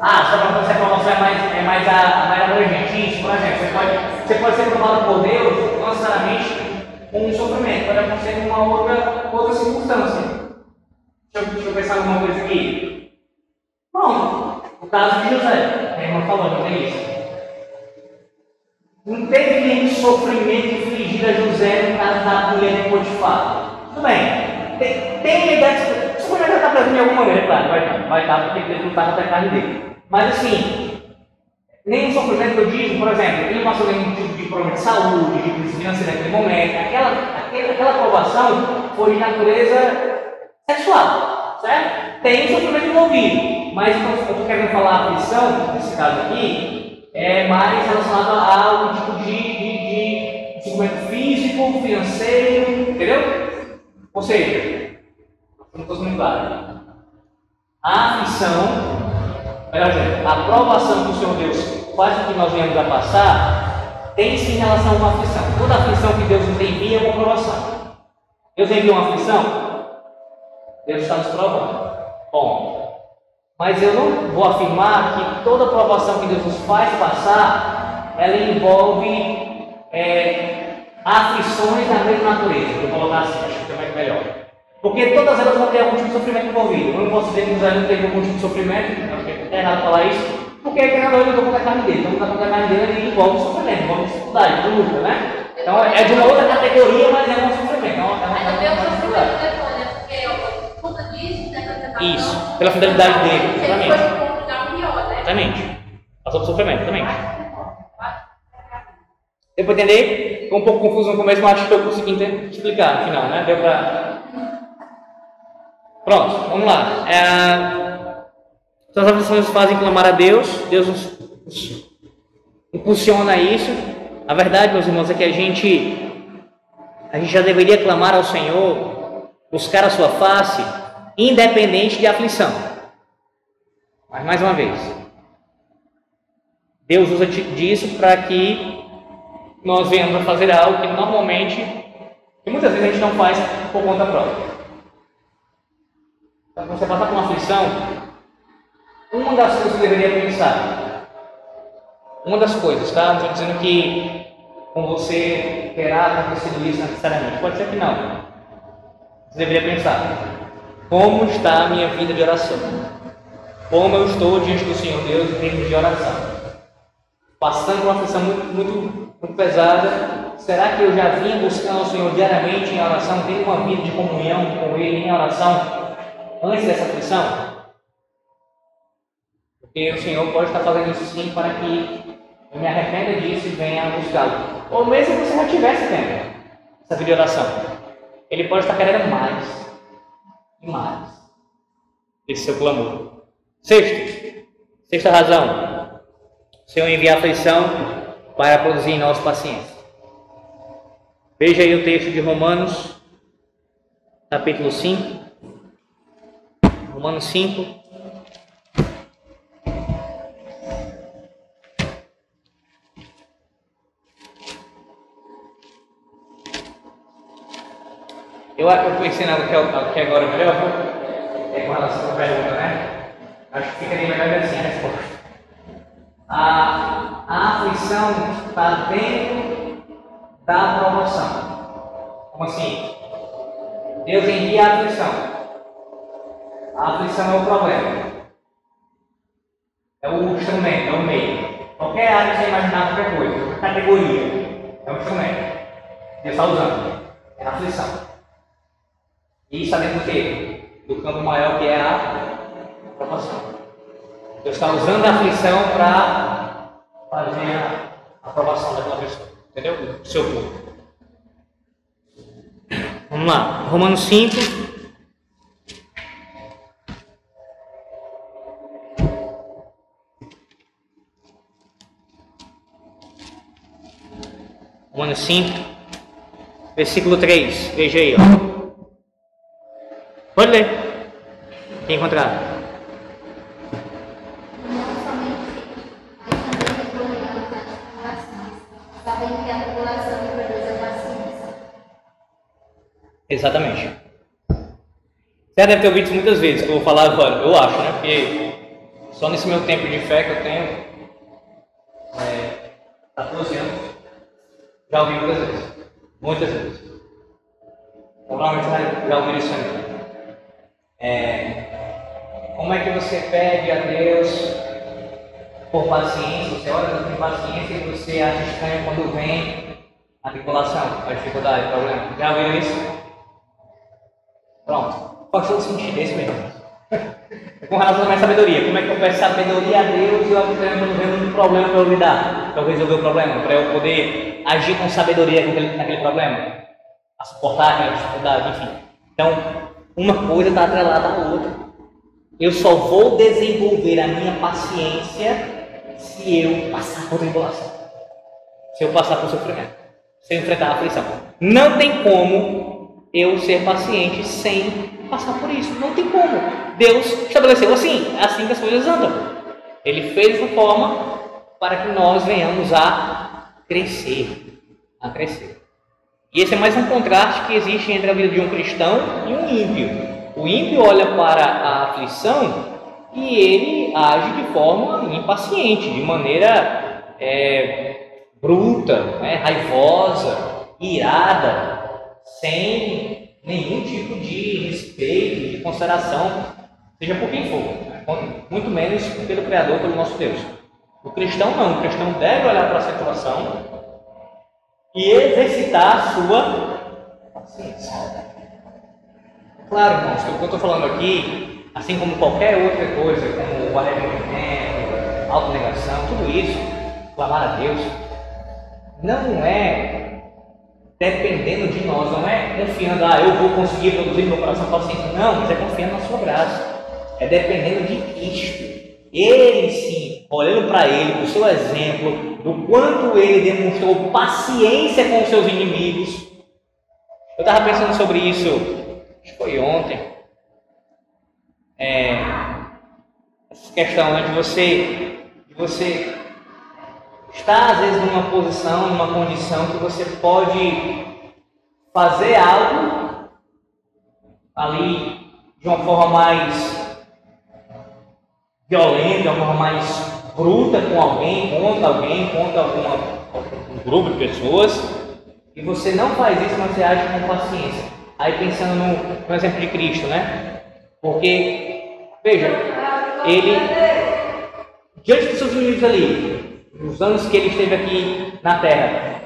ah, só para você a promoção é mais, é mais, a, mais abrangente. Isso, por exemplo, você pode, você pode ser provado por Deus, não necessariamente com um sofrimento, pode acontecer em uma outra, outra circunstância. Deixa eu, deixa eu pensar alguma coisa aqui. Bom, o caso de José, a irmã falou, não tem isso. Não teve nenhum sofrimento infligido a José no caso da mulher de Potifar. Tudo bem. Tem, tem ideia de. Sofrimento está presente de alguma maneira, claro, vai estar, vai estar, porque ele não está na carne dele. Mas assim, nenhum sofrimento que eu digo, por exemplo, ele não passou nenhum tipo de problema de saúde, de crise financeira naquele momento, aquela, aquela, aquela aprovação foi de natureza sexual, certo? Tem um sofrimento envolvido, mas eu querendo falar a aflição, nesse caso aqui, é mais relacionado a algum tipo de, de, de sofrimento físico, financeiro, entendeu? Ou seja, não estou sendo. A aflição melhor a aprovação que o Senhor Deus faz com que nós venhamos a passar, tem-se em relação a aflição. Toda aflição que Deus nos envia é uma aprovação. Deus envia uma aflição, Deus está nos provando. Bom, mas eu não vou afirmar que toda aprovação que Deus nos faz passar, ela envolve é, aflições da mesma natureza. Vou colocar assim, acho que é melhor. Porque todas elas vão ter algum tipo de sofrimento envolvido. Eu não posso dizer que José não teve algum tipo de sofrimento, errado falar isso, porque é que na verdade eu estou com a carne dele. Então, com a carne dele, ele envolve sofrimento, envolve dificuldade, luta, né? Então é de uma outra categoria, mas é um sofrimento. É uma, é uma, é também o uma dificuldade. né? Isso, pela fidelidade dele, exatamente. né? Exatamente. Passou por sofrimento, exatamente. Deu para entender? Ficou um pouco confuso no começo, mas acho que eu consegui explicar no final, né? Deu para. Pronto, vamos lá. É... Então, as aflições nos fazem clamar a Deus, Deus nos impulsiona isso. A verdade, meus irmãos, é que a gente, a gente já deveria clamar ao Senhor, buscar a sua face, independente de aflição. Mas mais uma vez, Deus usa disso para que nós venhamos a fazer algo que normalmente, que muitas vezes a gente não faz por conta própria. Então, você passar por uma aflição, uma das coisas que deveria pensar, uma das coisas, tá? Não estou dizendo que com você terá acontecido isso necessariamente, pode ser que não. Você deveria pensar, como está a minha vida de oração? Como eu estou diante do Senhor Deus em termos de oração? passando por uma aflição muito, muito, muito pesada, será que eu já vinha buscando o Senhor diariamente em oração, tendo uma vida de comunhão com Ele em oração antes dessa aflição? Porque o Senhor pode estar fazendo isso sim para que eu me arrependa disso e venha buscá-lo. Ou mesmo que você já tivesse tendo essa vida de oração. Ele pode estar querendo mais e mais esse seu clamor. Sexto, sexta razão, o Senhor envia aflição para produzir em nós paciência. Veja aí o texto de Romanos, capítulo 5. Romanos 5. Eu, eu pensei na que, que agora melhor, é com relação à pergunta, né? Acho que ficaria melhor assim a resposta a, a aflição está dentro da promoção. Como assim? Deus envia a aflição. A aflição é o problema. É o instrumento, é o meio. Qualquer área que você imaginar qualquer coisa, categoria, é um instrumento. Deus está usando. É a aflição. E está dentro do campo maior que é a promoção. Deus está usando a aflição para fazer a aprovação daquela pessoa. Entendeu? Do seu povo. Vamos lá. Romanos 5. Romanos 5, versículo 3. Veja aí, ó. Pode ler. Quem encontrar? Exatamente. Você deve ter ouvido isso muitas vezes, que eu vou falar agora, eu acho, né? Porque só nesse meu tempo de fé que eu tenho, é, 14 anos, já ouvi muitas vezes. Muitas vezes. Provavelmente já- ouviram isso aí. É, como é que você pede a Deus por paciência, você ora tem paciência e você acha estranho quando vem a tribulação, a dificuldade, o problema. Já ouviram isso? Pronto. Faz todo sentido, é isso mesmo. Com relação à minha sabedoria, como é que eu peço sabedoria a Deus e eu acredito quando vem um problema para eu lidar, para eu resolver o problema, para eu poder agir com sabedoria naquele, naquele problema, a suportar aquela dificuldade, enfim. Então, uma coisa está atrelada à outra. Eu só vou desenvolver a minha paciência se eu passar por tribulação, se eu passar por sofrimento, se eu enfrentar a aflição. Não tem como eu ser paciente sem passar por isso. Não tem como. Deus estabeleceu assim, é assim que as coisas andam. Ele fez dessa forma para que nós venhamos a crescer, a crescer. E esse é mais um contraste que existe entre a vida de um cristão e um ímpio. O ímpio olha para a aflição e ele age de forma impaciente, de maneira é, bruta, né, raivosa, irada, sem nenhum tipo de respeito, de consideração, seja por quem for, né, muito menos pelo Criador, pelo nosso Deus. O cristão não, o cristão deve olhar para a situação e exercitar a sua paciência. Claro, irmãos, o que eu estou falando aqui, assim como qualquer outra coisa, como o arrependimento, autonegação, tudo isso, clamar a Deus, não é dependendo de nós, não é confiando, ah, eu vou conseguir produzir meu coração paciência. Não, mas é confiando na sua graça. É dependendo de Cristo. Ele sim, olhando para ele, o seu exemplo, do quanto ele demonstrou paciência com os seus inimigos. Eu estava pensando sobre isso, acho que foi ontem. É, essa questão né, de você, de você estar às vezes numa posição, numa condição que você pode fazer algo ali de uma forma mais violenta, de uma forma mais bruta com alguém, contra alguém, contra alguma, um grupo de pessoas, e você não faz isso, mas você age com paciência. Aí pensando no, no exemplo de Cristo, né? Porque, veja, ele, diante dos seus inimigos ali, nos anos que ele esteve aqui na terra,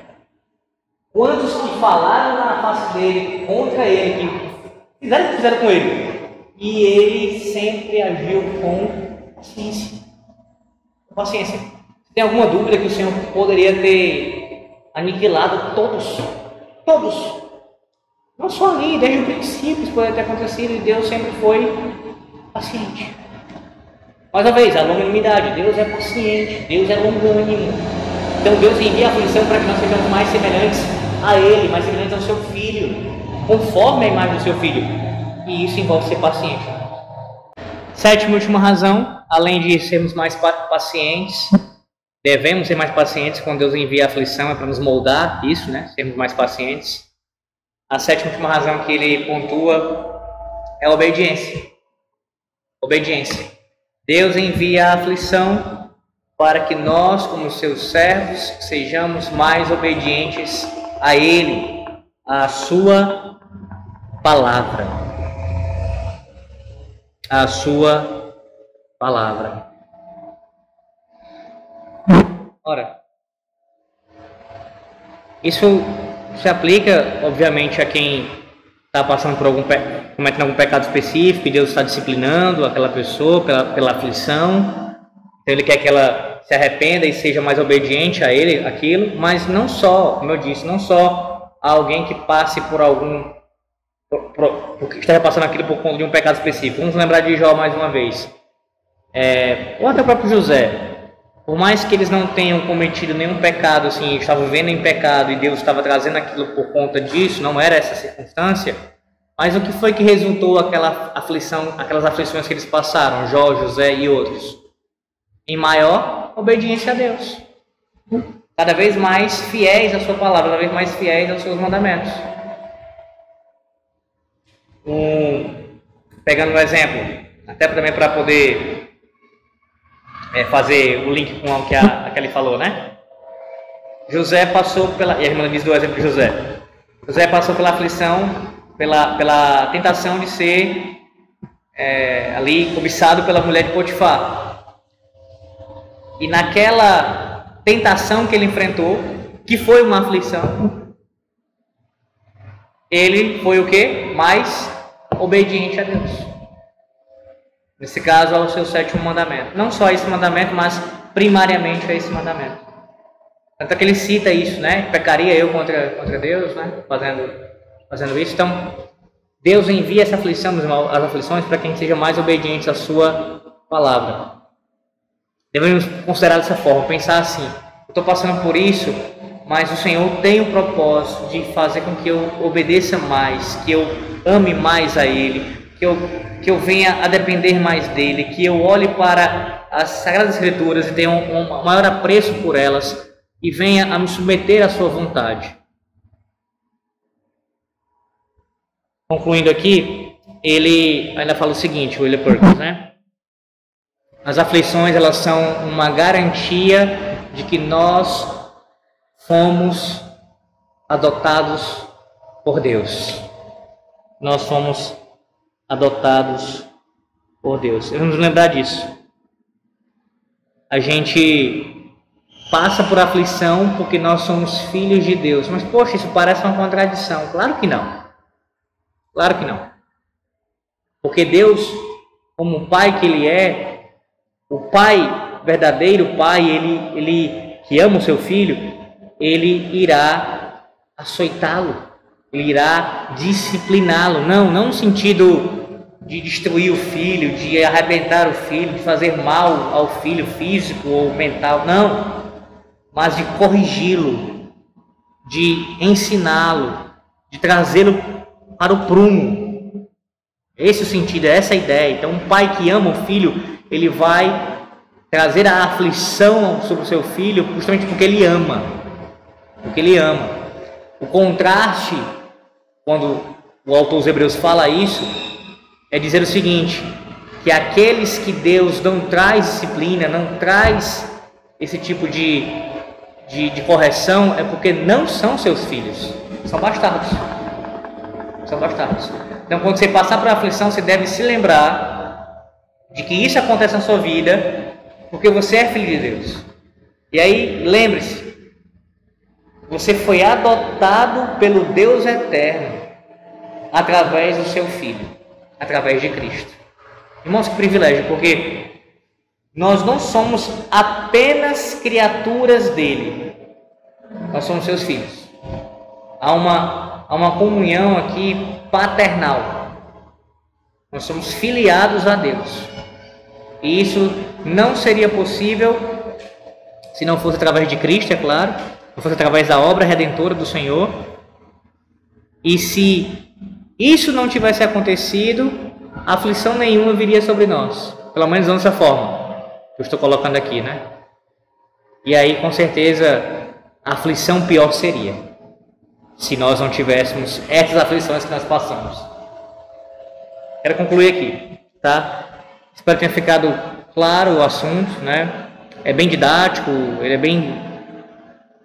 quantos que falaram na face dele, contra ele, que fizeram o que fizeram com ele, e ele sempre agiu com paciência. Paciência. Tem alguma dúvida que o Senhor poderia ter aniquilado todos? Todos. Não só ali, desde o princípio isso poderia ter acontecido e Deus sempre foi paciente. Mais uma vez, a longanimidade. Deus é paciente, Deus é longânimo. Então Deus envia a aflição para que nós sejamos mais semelhantes a Ele, mais semelhantes ao seu Filho, conforme a imagem do seu Filho. E isso envolve ser paciente. Sétima e última razão, além de sermos mais pacientes, devemos ser mais pacientes quando Deus envia a aflição, é para nos moldar isso, né? Sermos mais pacientes. A sétima última razão que ele pontua é a obediência. Obediência. Deus envia a aflição para que nós, como seus servos, sejamos mais obedientes a Ele, à Sua palavra a sua palavra. Ora, isso se aplica, obviamente, a quem está passando por algum cometendo algum pecado específico e Deus está disciplinando aquela pessoa pela, pela aflição. Então ele quer que ela se arrependa e seja mais obediente a ele, aquilo, mas não só, como eu disse, não só alguém que passe por algum porque esteja passando aquilo por conta de um pecado específico. Vamos lembrar de Jó mais uma vez. É, ou até o próprio José. Por mais que eles não tenham cometido nenhum pecado, assim, estavam vivendo em pecado e Deus estava trazendo aquilo por conta disso, não era essa circunstância. Mas o que foi que resultou aquela aflição, aquelas aflições que eles passaram, Jó, José e outros? Em maior obediência a Deus. Cada vez mais fiéis à sua palavra, cada vez mais fiéis aos seus mandamentos um, pegando um exemplo, até também para poder é, fazer o link com o que a, a Kelly falou, né? José passou pela. E a irmã diz do exemplo de José. José passou pela aflição, pela, pela tentação de ser é, ali cobiçado pela mulher de Potifar. E naquela tentação que ele enfrentou, que foi uma aflição, ele foi o que? Mais obediente a Deus. Nesse caso, ao seu sétimo mandamento. Não só esse mandamento, mas primariamente a esse mandamento. Tanto é que ele cita isso, né? Pecaria eu contra, contra Deus, né? Fazendo, fazendo isso. Então, Deus envia essa aflição, as aflições, para quem seja mais obediente à sua palavra. Devemos considerar dessa forma, pensar assim: eu estou passando por isso, mas o Senhor tem o propósito de fazer com que eu obedeça mais, que eu ame mais a Ele, que eu, que eu venha a depender mais dEle, que eu olhe para as Sagradas Escrituras e tenha um, um maior apreço por elas e venha a me submeter à Sua vontade. Concluindo aqui, ele ainda fala o seguinte, William Perkins, né? As aflições elas são uma garantia de que nós fomos adotados por Deus nós somos adotados por Deus. Vamos lembrar disso. A gente passa por aflição porque nós somos filhos de Deus. Mas, poxa, isso parece uma contradição. Claro que não. Claro que não. Porque Deus, como pai que Ele é, o pai, verdadeiro pai, ele, ele que ama o seu filho, ele irá açoitá-lo, ele irá discipliná-lo. Não, não no sentido de destruir o filho, de arrebentar o filho, de fazer mal ao filho físico ou mental, não, mas de corrigi-lo, de ensiná-lo, de trazê-lo para o prumo. Esse é o sentido, essa é a ideia. Então, um pai que ama o filho, ele vai trazer a aflição sobre o seu filho justamente porque ele ama. Porque ele ama. O contraste, quando o autor dos Hebreus fala isso, é dizer o seguinte: que aqueles que Deus não traz disciplina, não traz esse tipo de, de, de correção, é porque não são seus filhos, são bastardos. São bastardos. Então, quando você passar por aflição, você deve se lembrar de que isso acontece na sua vida, porque você é filho de Deus. E aí, lembre-se, você foi adotado pelo Deus eterno através do seu filho através de Cristo. Irmãos, que privilégio, porque nós não somos apenas criaturas dele, nós somos seus filhos. Há uma, há uma comunhão aqui paternal. Nós somos filiados a Deus. E isso não seria possível se não fosse através de Cristo, é claro, fosse através da obra redentora do Senhor. E se isso não tivesse acontecido, aflição nenhuma viria sobre nós. Pelo menos dessa forma que eu estou colocando aqui, né? E aí, com certeza, a aflição pior seria se nós não tivéssemos essas aflições que nós passamos. Quero concluir aqui, tá? Espero que tenha ficado claro o assunto, né? É bem didático, ele é bem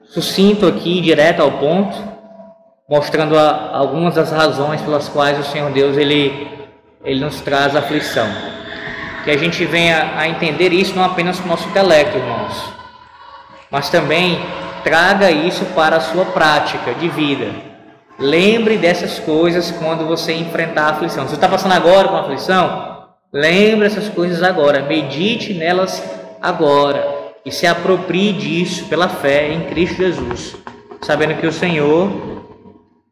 sucinto aqui, direto ao ponto mostrando a, algumas das razões pelas quais o Senhor Deus ele, ele nos traz aflição. Que a gente venha a entender isso não apenas com o nosso intelecto, irmãos, mas também traga isso para a sua prática de vida. Lembre dessas coisas quando você enfrentar a aflição. Se você está passando agora com a aflição, lembre essas coisas agora, medite nelas agora e se aproprie disso pela fé em Cristo Jesus, sabendo que o Senhor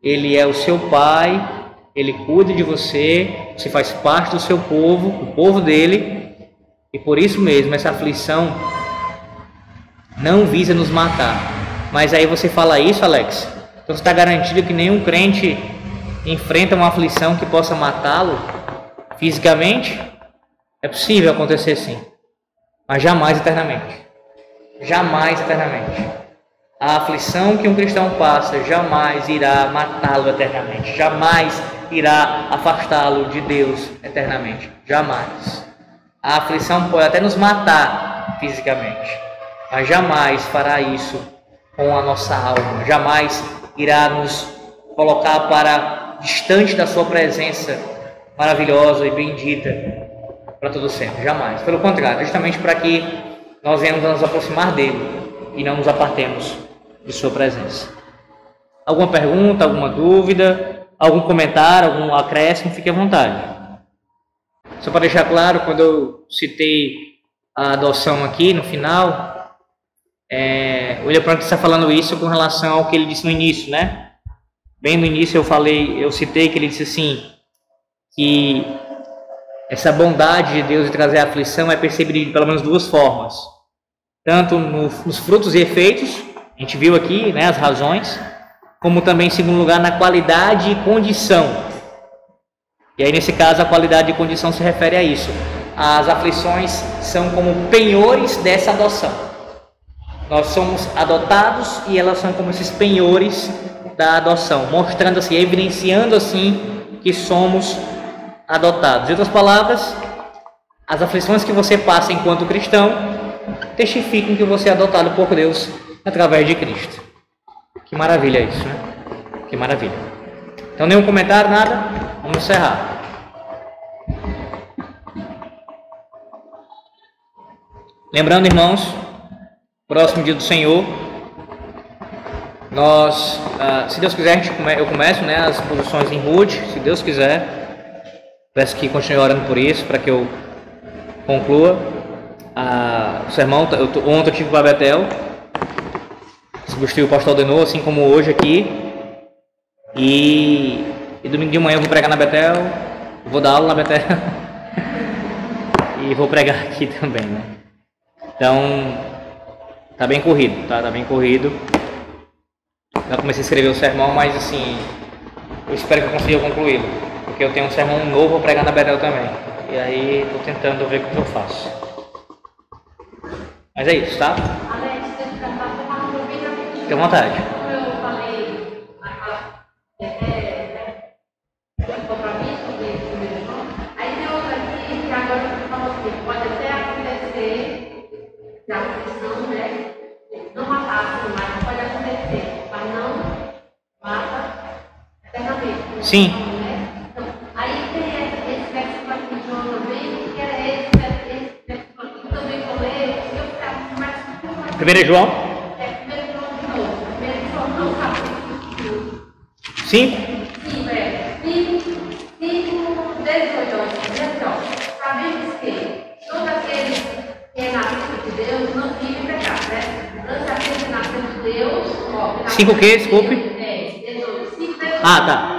ele é o seu pai, ele cuida de você, você faz parte do seu povo, o povo dele, e por isso mesmo essa aflição não visa nos matar. Mas aí você fala isso, Alex? Então você está garantido que nenhum crente enfrenta uma aflição que possa matá-lo fisicamente? É possível acontecer sim, mas jamais eternamente. Jamais eternamente. A aflição que um cristão passa jamais irá matá-lo eternamente, jamais irá afastá-lo de Deus eternamente, jamais. A aflição pode até nos matar fisicamente, mas jamais fará isso com a nossa alma, jamais irá nos colocar para distante da sua presença maravilhosa e bendita para todo sempre, jamais. Pelo contrário, justamente para que nós venhamos a nos aproximar dele e não nos apartemos de Sua presença. Alguma pergunta, alguma dúvida, algum comentário, algum acréscimo, fique à vontade. Só para deixar claro, quando eu citei a adoção aqui no final, é, o Pronto está falando isso com relação ao que ele disse no início, né? Bem no início eu falei, eu citei que ele disse assim, que essa bondade de Deus de trazer a aflição é percebida de pelo menos duas formas. Tanto no, nos frutos e efeitos, a gente viu aqui né, as razões, como também, em segundo lugar, na qualidade e condição. E aí, nesse caso, a qualidade e condição se refere a isso. As aflições são como penhores dessa adoção. Nós somos adotados e elas são como esses penhores da adoção, mostrando assim, evidenciando assim que somos adotados. Em outras palavras, as aflições que você passa enquanto cristão testificam que você é adotado por Deus através de Cristo. Que maravilha isso, né? Que maravilha. Então, nenhum comentário, nada? Vamos encerrar. Lembrando, irmãos, próximo dia do Senhor. Nós, ah, se Deus quiser, come, eu começo né, as posições em Ruth, se Deus quiser. Peço que continue orando por isso, para que eu conclua. Ah, o sermão, eu, ontem eu tive para Betel, substituí o pastor Denô, assim como hoje aqui. E, e domingo de manhã eu vou pregar na Betel, vou dar aula na Betel. e vou pregar aqui também, né? Então, tá bem corrido, tá? Tá bem corrido. Já comecei a escrever o sermão, mas assim, eu espero que eu consiga concluí-lo, porque eu tenho um sermão novo pregar na Betel também. E aí estou tentando ver o que eu faço. Mas é isso, tá? Fique à vontade. Sim. Aí tem esse versículo aqui de João também, que era esse versículo aqui que também vou ler, eu ficava mais. Primeiro João? É, primeiro João de novo. Primeiro João não capítulo. Sim. Sim, é. 5, 5, 18, Sabemos que todo aquele que é nascido de Deus não vive pecado, né? Antes aquele que nasceu de Deus, ó. 5 o quê? Desculpe. É, 18. Ah, tá.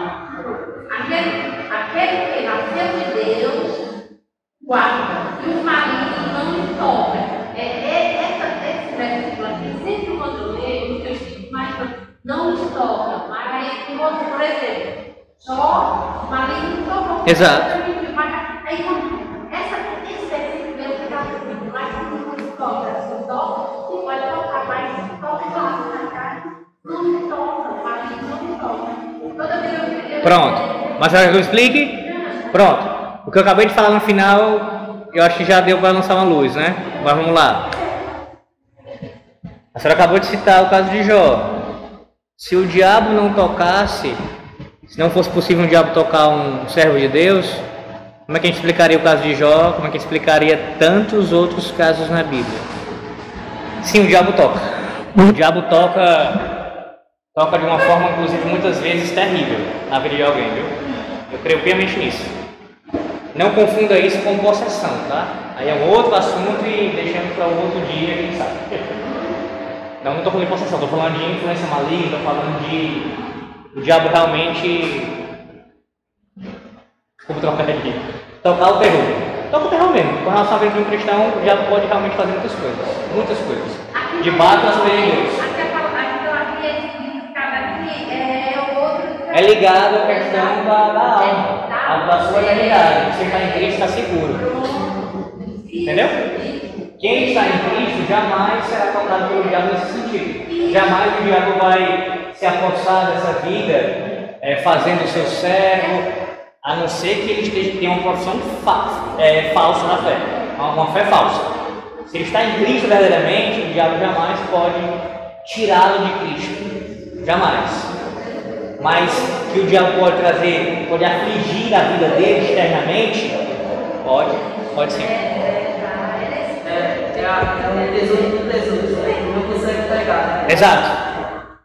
Eu Pronto. Mas quer que eu explique? Pronto. O que eu acabei de falar no final, eu acho que já deu para lançar uma luz, né? Mas vamos lá. A senhora acabou de citar o caso de Jó. Se o diabo não tocasse, se não fosse possível um diabo tocar um servo de Deus, como é que a gente explicaria o caso de Jó? Como é que explicaria tantos outros casos na Bíblia? Sim, o diabo toca. O diabo toca, toca de uma forma, inclusive, muitas vezes terrível na vida de alguém, viu? Eu creio piamente nisso. Não confunda isso com possessão, tá? Aí é um outro assunto e deixamos para um outro dia, quem sabe. Não, não estou falando de possessão, estou falando de influência maligna, estou falando de o diabo realmente. Como trocar aqui? Tocar o terror. Toca o terror mesmo. Com relação à vida de um cristão, o diabo pode realmente fazer muitas coisas. Muitas coisas. De bato nas Deus. É ligado à questão da, da alma a sua eternidade. Você está em Cristo, está seguro. Entendeu? Quem está em Cristo jamais será tocado pelo diabo nesse sentido. Jamais o diabo vai se apossar dessa vida é, fazendo o seu servo, a não ser que ele esteja, tenha uma profissão fa é, falsa na fé, uma fé falsa. Se ele está em Cristo verdadeiramente, o diabo jamais pode tirá-lo de Cristo. Jamais mas que o diabo pode trazer, pode afligir a vida dele externamente, pode, pode sim. É, é, é um tesouro do tesouro, não consegue pegar. Exato.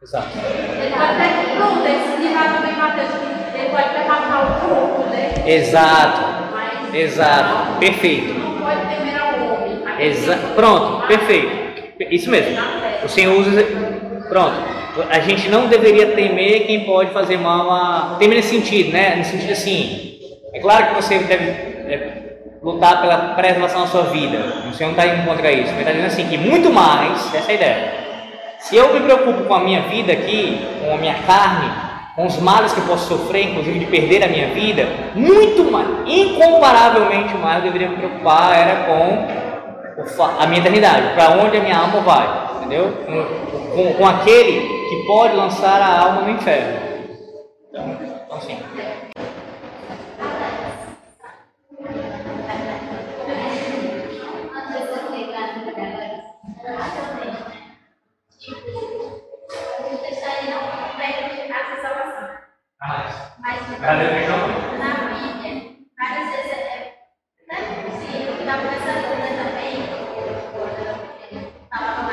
Exato. Até pronto, esse lá também, Mateus, ele pode matar o corpo, né? Exato. Mas, Exato. Perfeito. Não pode temer ao homem. Exa pronto, perfeito. Isso mesmo. O Senhor usa. Pronto a gente não deveria temer quem pode fazer mal a. Temer nesse sentido, né? No sentido assim. É claro que você deve é, lutar pela preservação da sua vida. O Senhor não está indo contra isso. Mas está dizendo assim que muito mais, essa é a ideia. Se eu me preocupo com a minha vida aqui, com a minha carne, com os males que eu posso sofrer, inclusive de perder a minha vida, muito mais, incomparavelmente mais eu deveria me preocupar era com a minha eternidade, para onde a minha alma vai entendeu? Com, com, com, aquele que pode lançar a alma no inferno. Então, então assim. Ah, mas, na Bíblia, várias vezes é, é possível, dá para essa dúvida também, falava mais assim,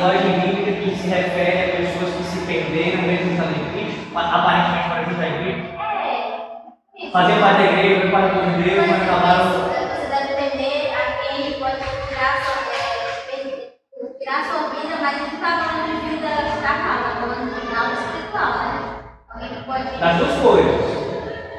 linguagem bíblica que se refere a pessoas que se perderam mesmo estando em Cristo, aparentemente para em Cristo, fazer parte da igreja, foi parte de Deus, mas acabaram. Você deve entender a quem pode tirar sua, é, tirar sua vida, mas não está falando de vida carnal, está falando de algo espiritual, né? Alguém que pode. Das duas coisas.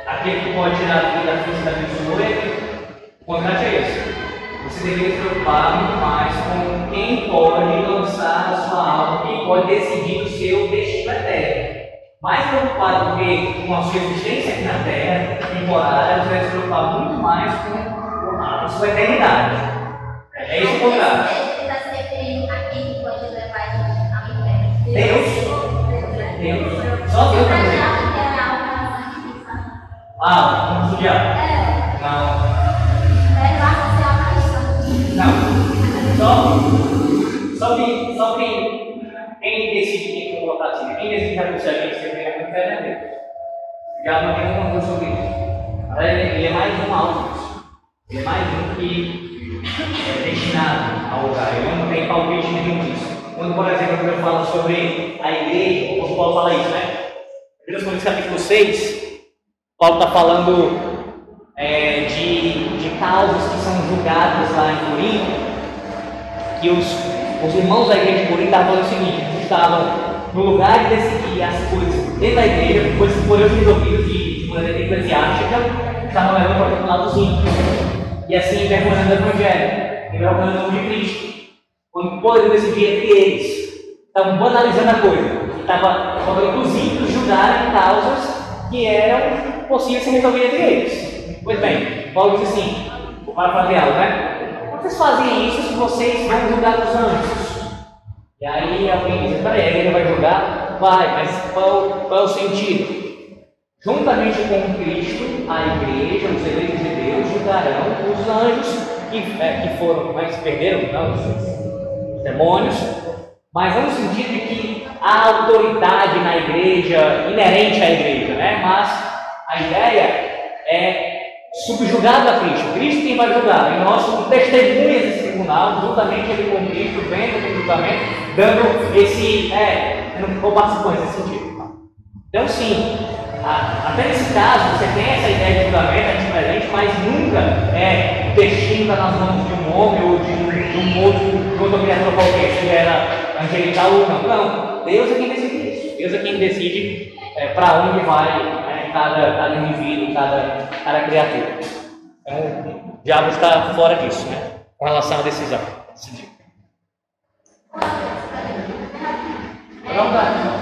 Aquele que pode tirar a vida física da pessoa, ele, o contrato é esse. Você deveria se preocupar muito mais com quem pode lançar a sua alma, quem pode decidir o seu destino eterno. Mais preocupado do que com a sua existência aqui na Terra, temporária, você vai se preocupar muito mais com a sua eternidade. É esse o contrato. Ele está se referindo a quem que pode levar a gente. Deus. Deus. Só Deus é isso? Ah, vamos estudar. Só, que, só que quem decide quem for colocar assim, quem decide já puxar quem se vê no inferno é Deus. Já não tem alguma coisa sobre isso. Ele, é mais um disso. Ele é mais um que é destinado ao lugar. Ele não tem palpite nenhum disso. Quando, por exemplo, eu falo sobre a igreja, o apóstolo Paulo fala isso, né? 1 Coríntios capítulo 6, Paulo está falando é, de, de causas que são julgadas lá em Corinto, que os, os irmãos da igreja de Corinto estavam falando o seguinte, estavam no lugar de decidir as coisas dentro da igreja, coisas que foram resolvidas de, de maneira eclesiástica, estavam levando para o lado dos ímpios. E assim envergonhando o evangelho, envergonhando o nome de Cristo. Quando poderiam decidir entre eles. Estavam banalizando a coisa. Estava falando os ímpios julgarem causas que eram possíveis ser resolvidas entre eles. Pois bem, Paulo diz assim, vou parafraseá-lo, né? Vocês fazem isso se vocês vão julgar os anjos? E aí alguém diz, peraí, a igreja vai julgar? Vai, mas qual, qual é o sentido? Juntamente com Cristo, a igreja, os eleitos de Deus, julgarão os anjos que, é, que foram, mas perderam, não, os, os demônios, mas não no sentido de que há autoridade na igreja, inerente à igreja, né? Mas a ideia é subjugado a Cristo. Cristo quem vai julgar. E nós, como testemunhas desse tribunal, juntamente ele com Cristo, vendo o julgamento, dando esse. É, ou participantes nesse sentido. Então, sim, a- até nesse caso, você tem essa ideia de julgamento aqui presente, mas nunca é destino nas mãos de um homem ou de um, de um outro, de outra criatura qualquer, se era angelical ou não. Não, Deus é quem decide isso. Deus é quem decide para onde vai cada, cada indivíduo, cada, cada criatura. Então, o diabo está fora disso, né? Com relação à decisão. Decidir. Quando a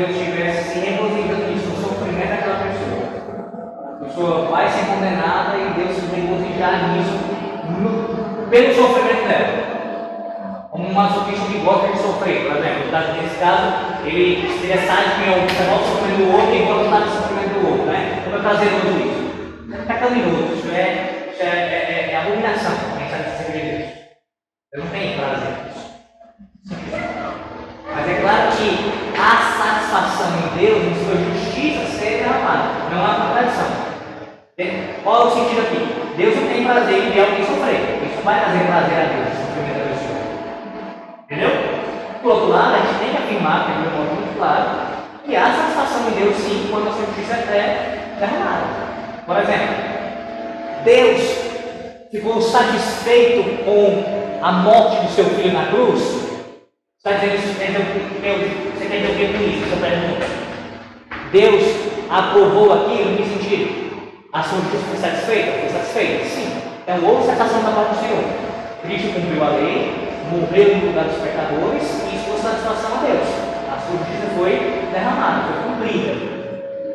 Deus estivesse se regozijando nisso, no sofrimento daquela pessoa. A pessoa vai ser condenada e Deus se regozijar nisso no- pelo sofrimento dela um masoquista que gosta de sofrer, por exemplo. Caso- Nesse caso, ele seria sádico em observar o sofrimento do outro e gostar do sofrimento do outro, né? Como é prazeroso isso? É pecaminoso, isso é, isso é, é, é abominação, pensar nesse segredo de Deus. Eu não tenho prazer nisso. Mas é claro que há satisfação em Deus, em sua justiça ser derramada, não há contradição. Qual é o sentido aqui? Deus não tem prazer em ver alguém sofrer. Isso vai trazer prazer a Deus, o sofrimento da pessoa. Entendeu? Por outro lado, a gente tem que afirmar, tem um modo muito claro, que há satisfação em Deus sim quando a sua justiça é derramada. Por exemplo, Deus ficou satisfeito com a morte do seu filho na cruz? Está dizendo isso? Você quer dizer o que com isso? Essa pergunta. Deus aprovou aquilo em que sentido? A sua justiça foi satisfeita? Foi satisfeita? Sim. Então houve satisfação da parte do Senhor. Cristo cumpriu a lei, morreu no lugar dos pecadores e isso foi satisfação a Deus. A justiça foi derramada, foi cumprida.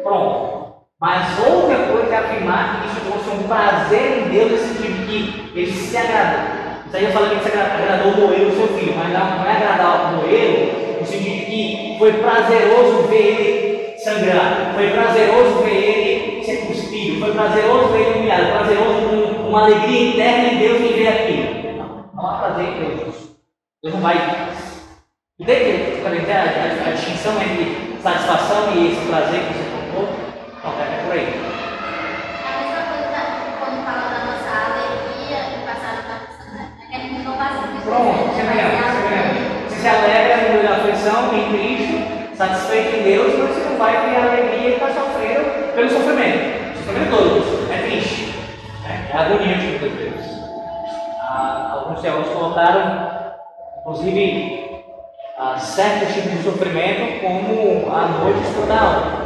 Pronto. Mas outra coisa é afirmar que isso trouxe um prazer em Deus, nesse sentido que ele se agradou. Isso aí eu falei que se agradou o moeiro do seu filho, mas não é agradar o moeiro no sentido de que foi prazeroso ver ele sangrar, foi prazeroso ver ele ser cuspido, foi prazeroso ver ele humilhado, prazeroso com uma alegria interna em Deus em ver aquilo. Não, não há prazer em Deus. Deus não vai. Entende a, a, a distinção entre satisfação e esse prazer que você colocou? Não, é por aí. Pronto, você lembra, você lembra. Você se alegra no meio da aflição, em Cristo, satisfeito em Deus, mas não vai ter alegria e está sofrendo pelo sofrimento. Sofrimento todo, é triste. Né? É agonia de muitas vezes. Ah, alguns teólogos colocaram, inclusive, ah, certos tipos de sofrimento como a noite escura da alma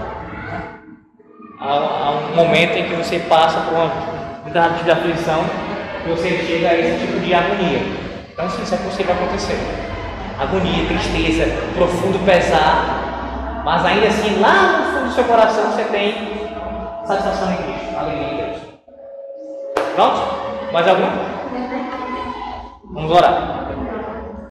há, há um momento em que você passa por determinada tipo de aflição e você chega a esse tipo de agonia. Então, sim, isso é possível acontecer. Agonia, tristeza, profundo pesar, mas ainda assim, lá no fundo do seu coração, você tem satisfação em Cristo, alegria em Deus. Pronto? Mais algum? Vamos orar.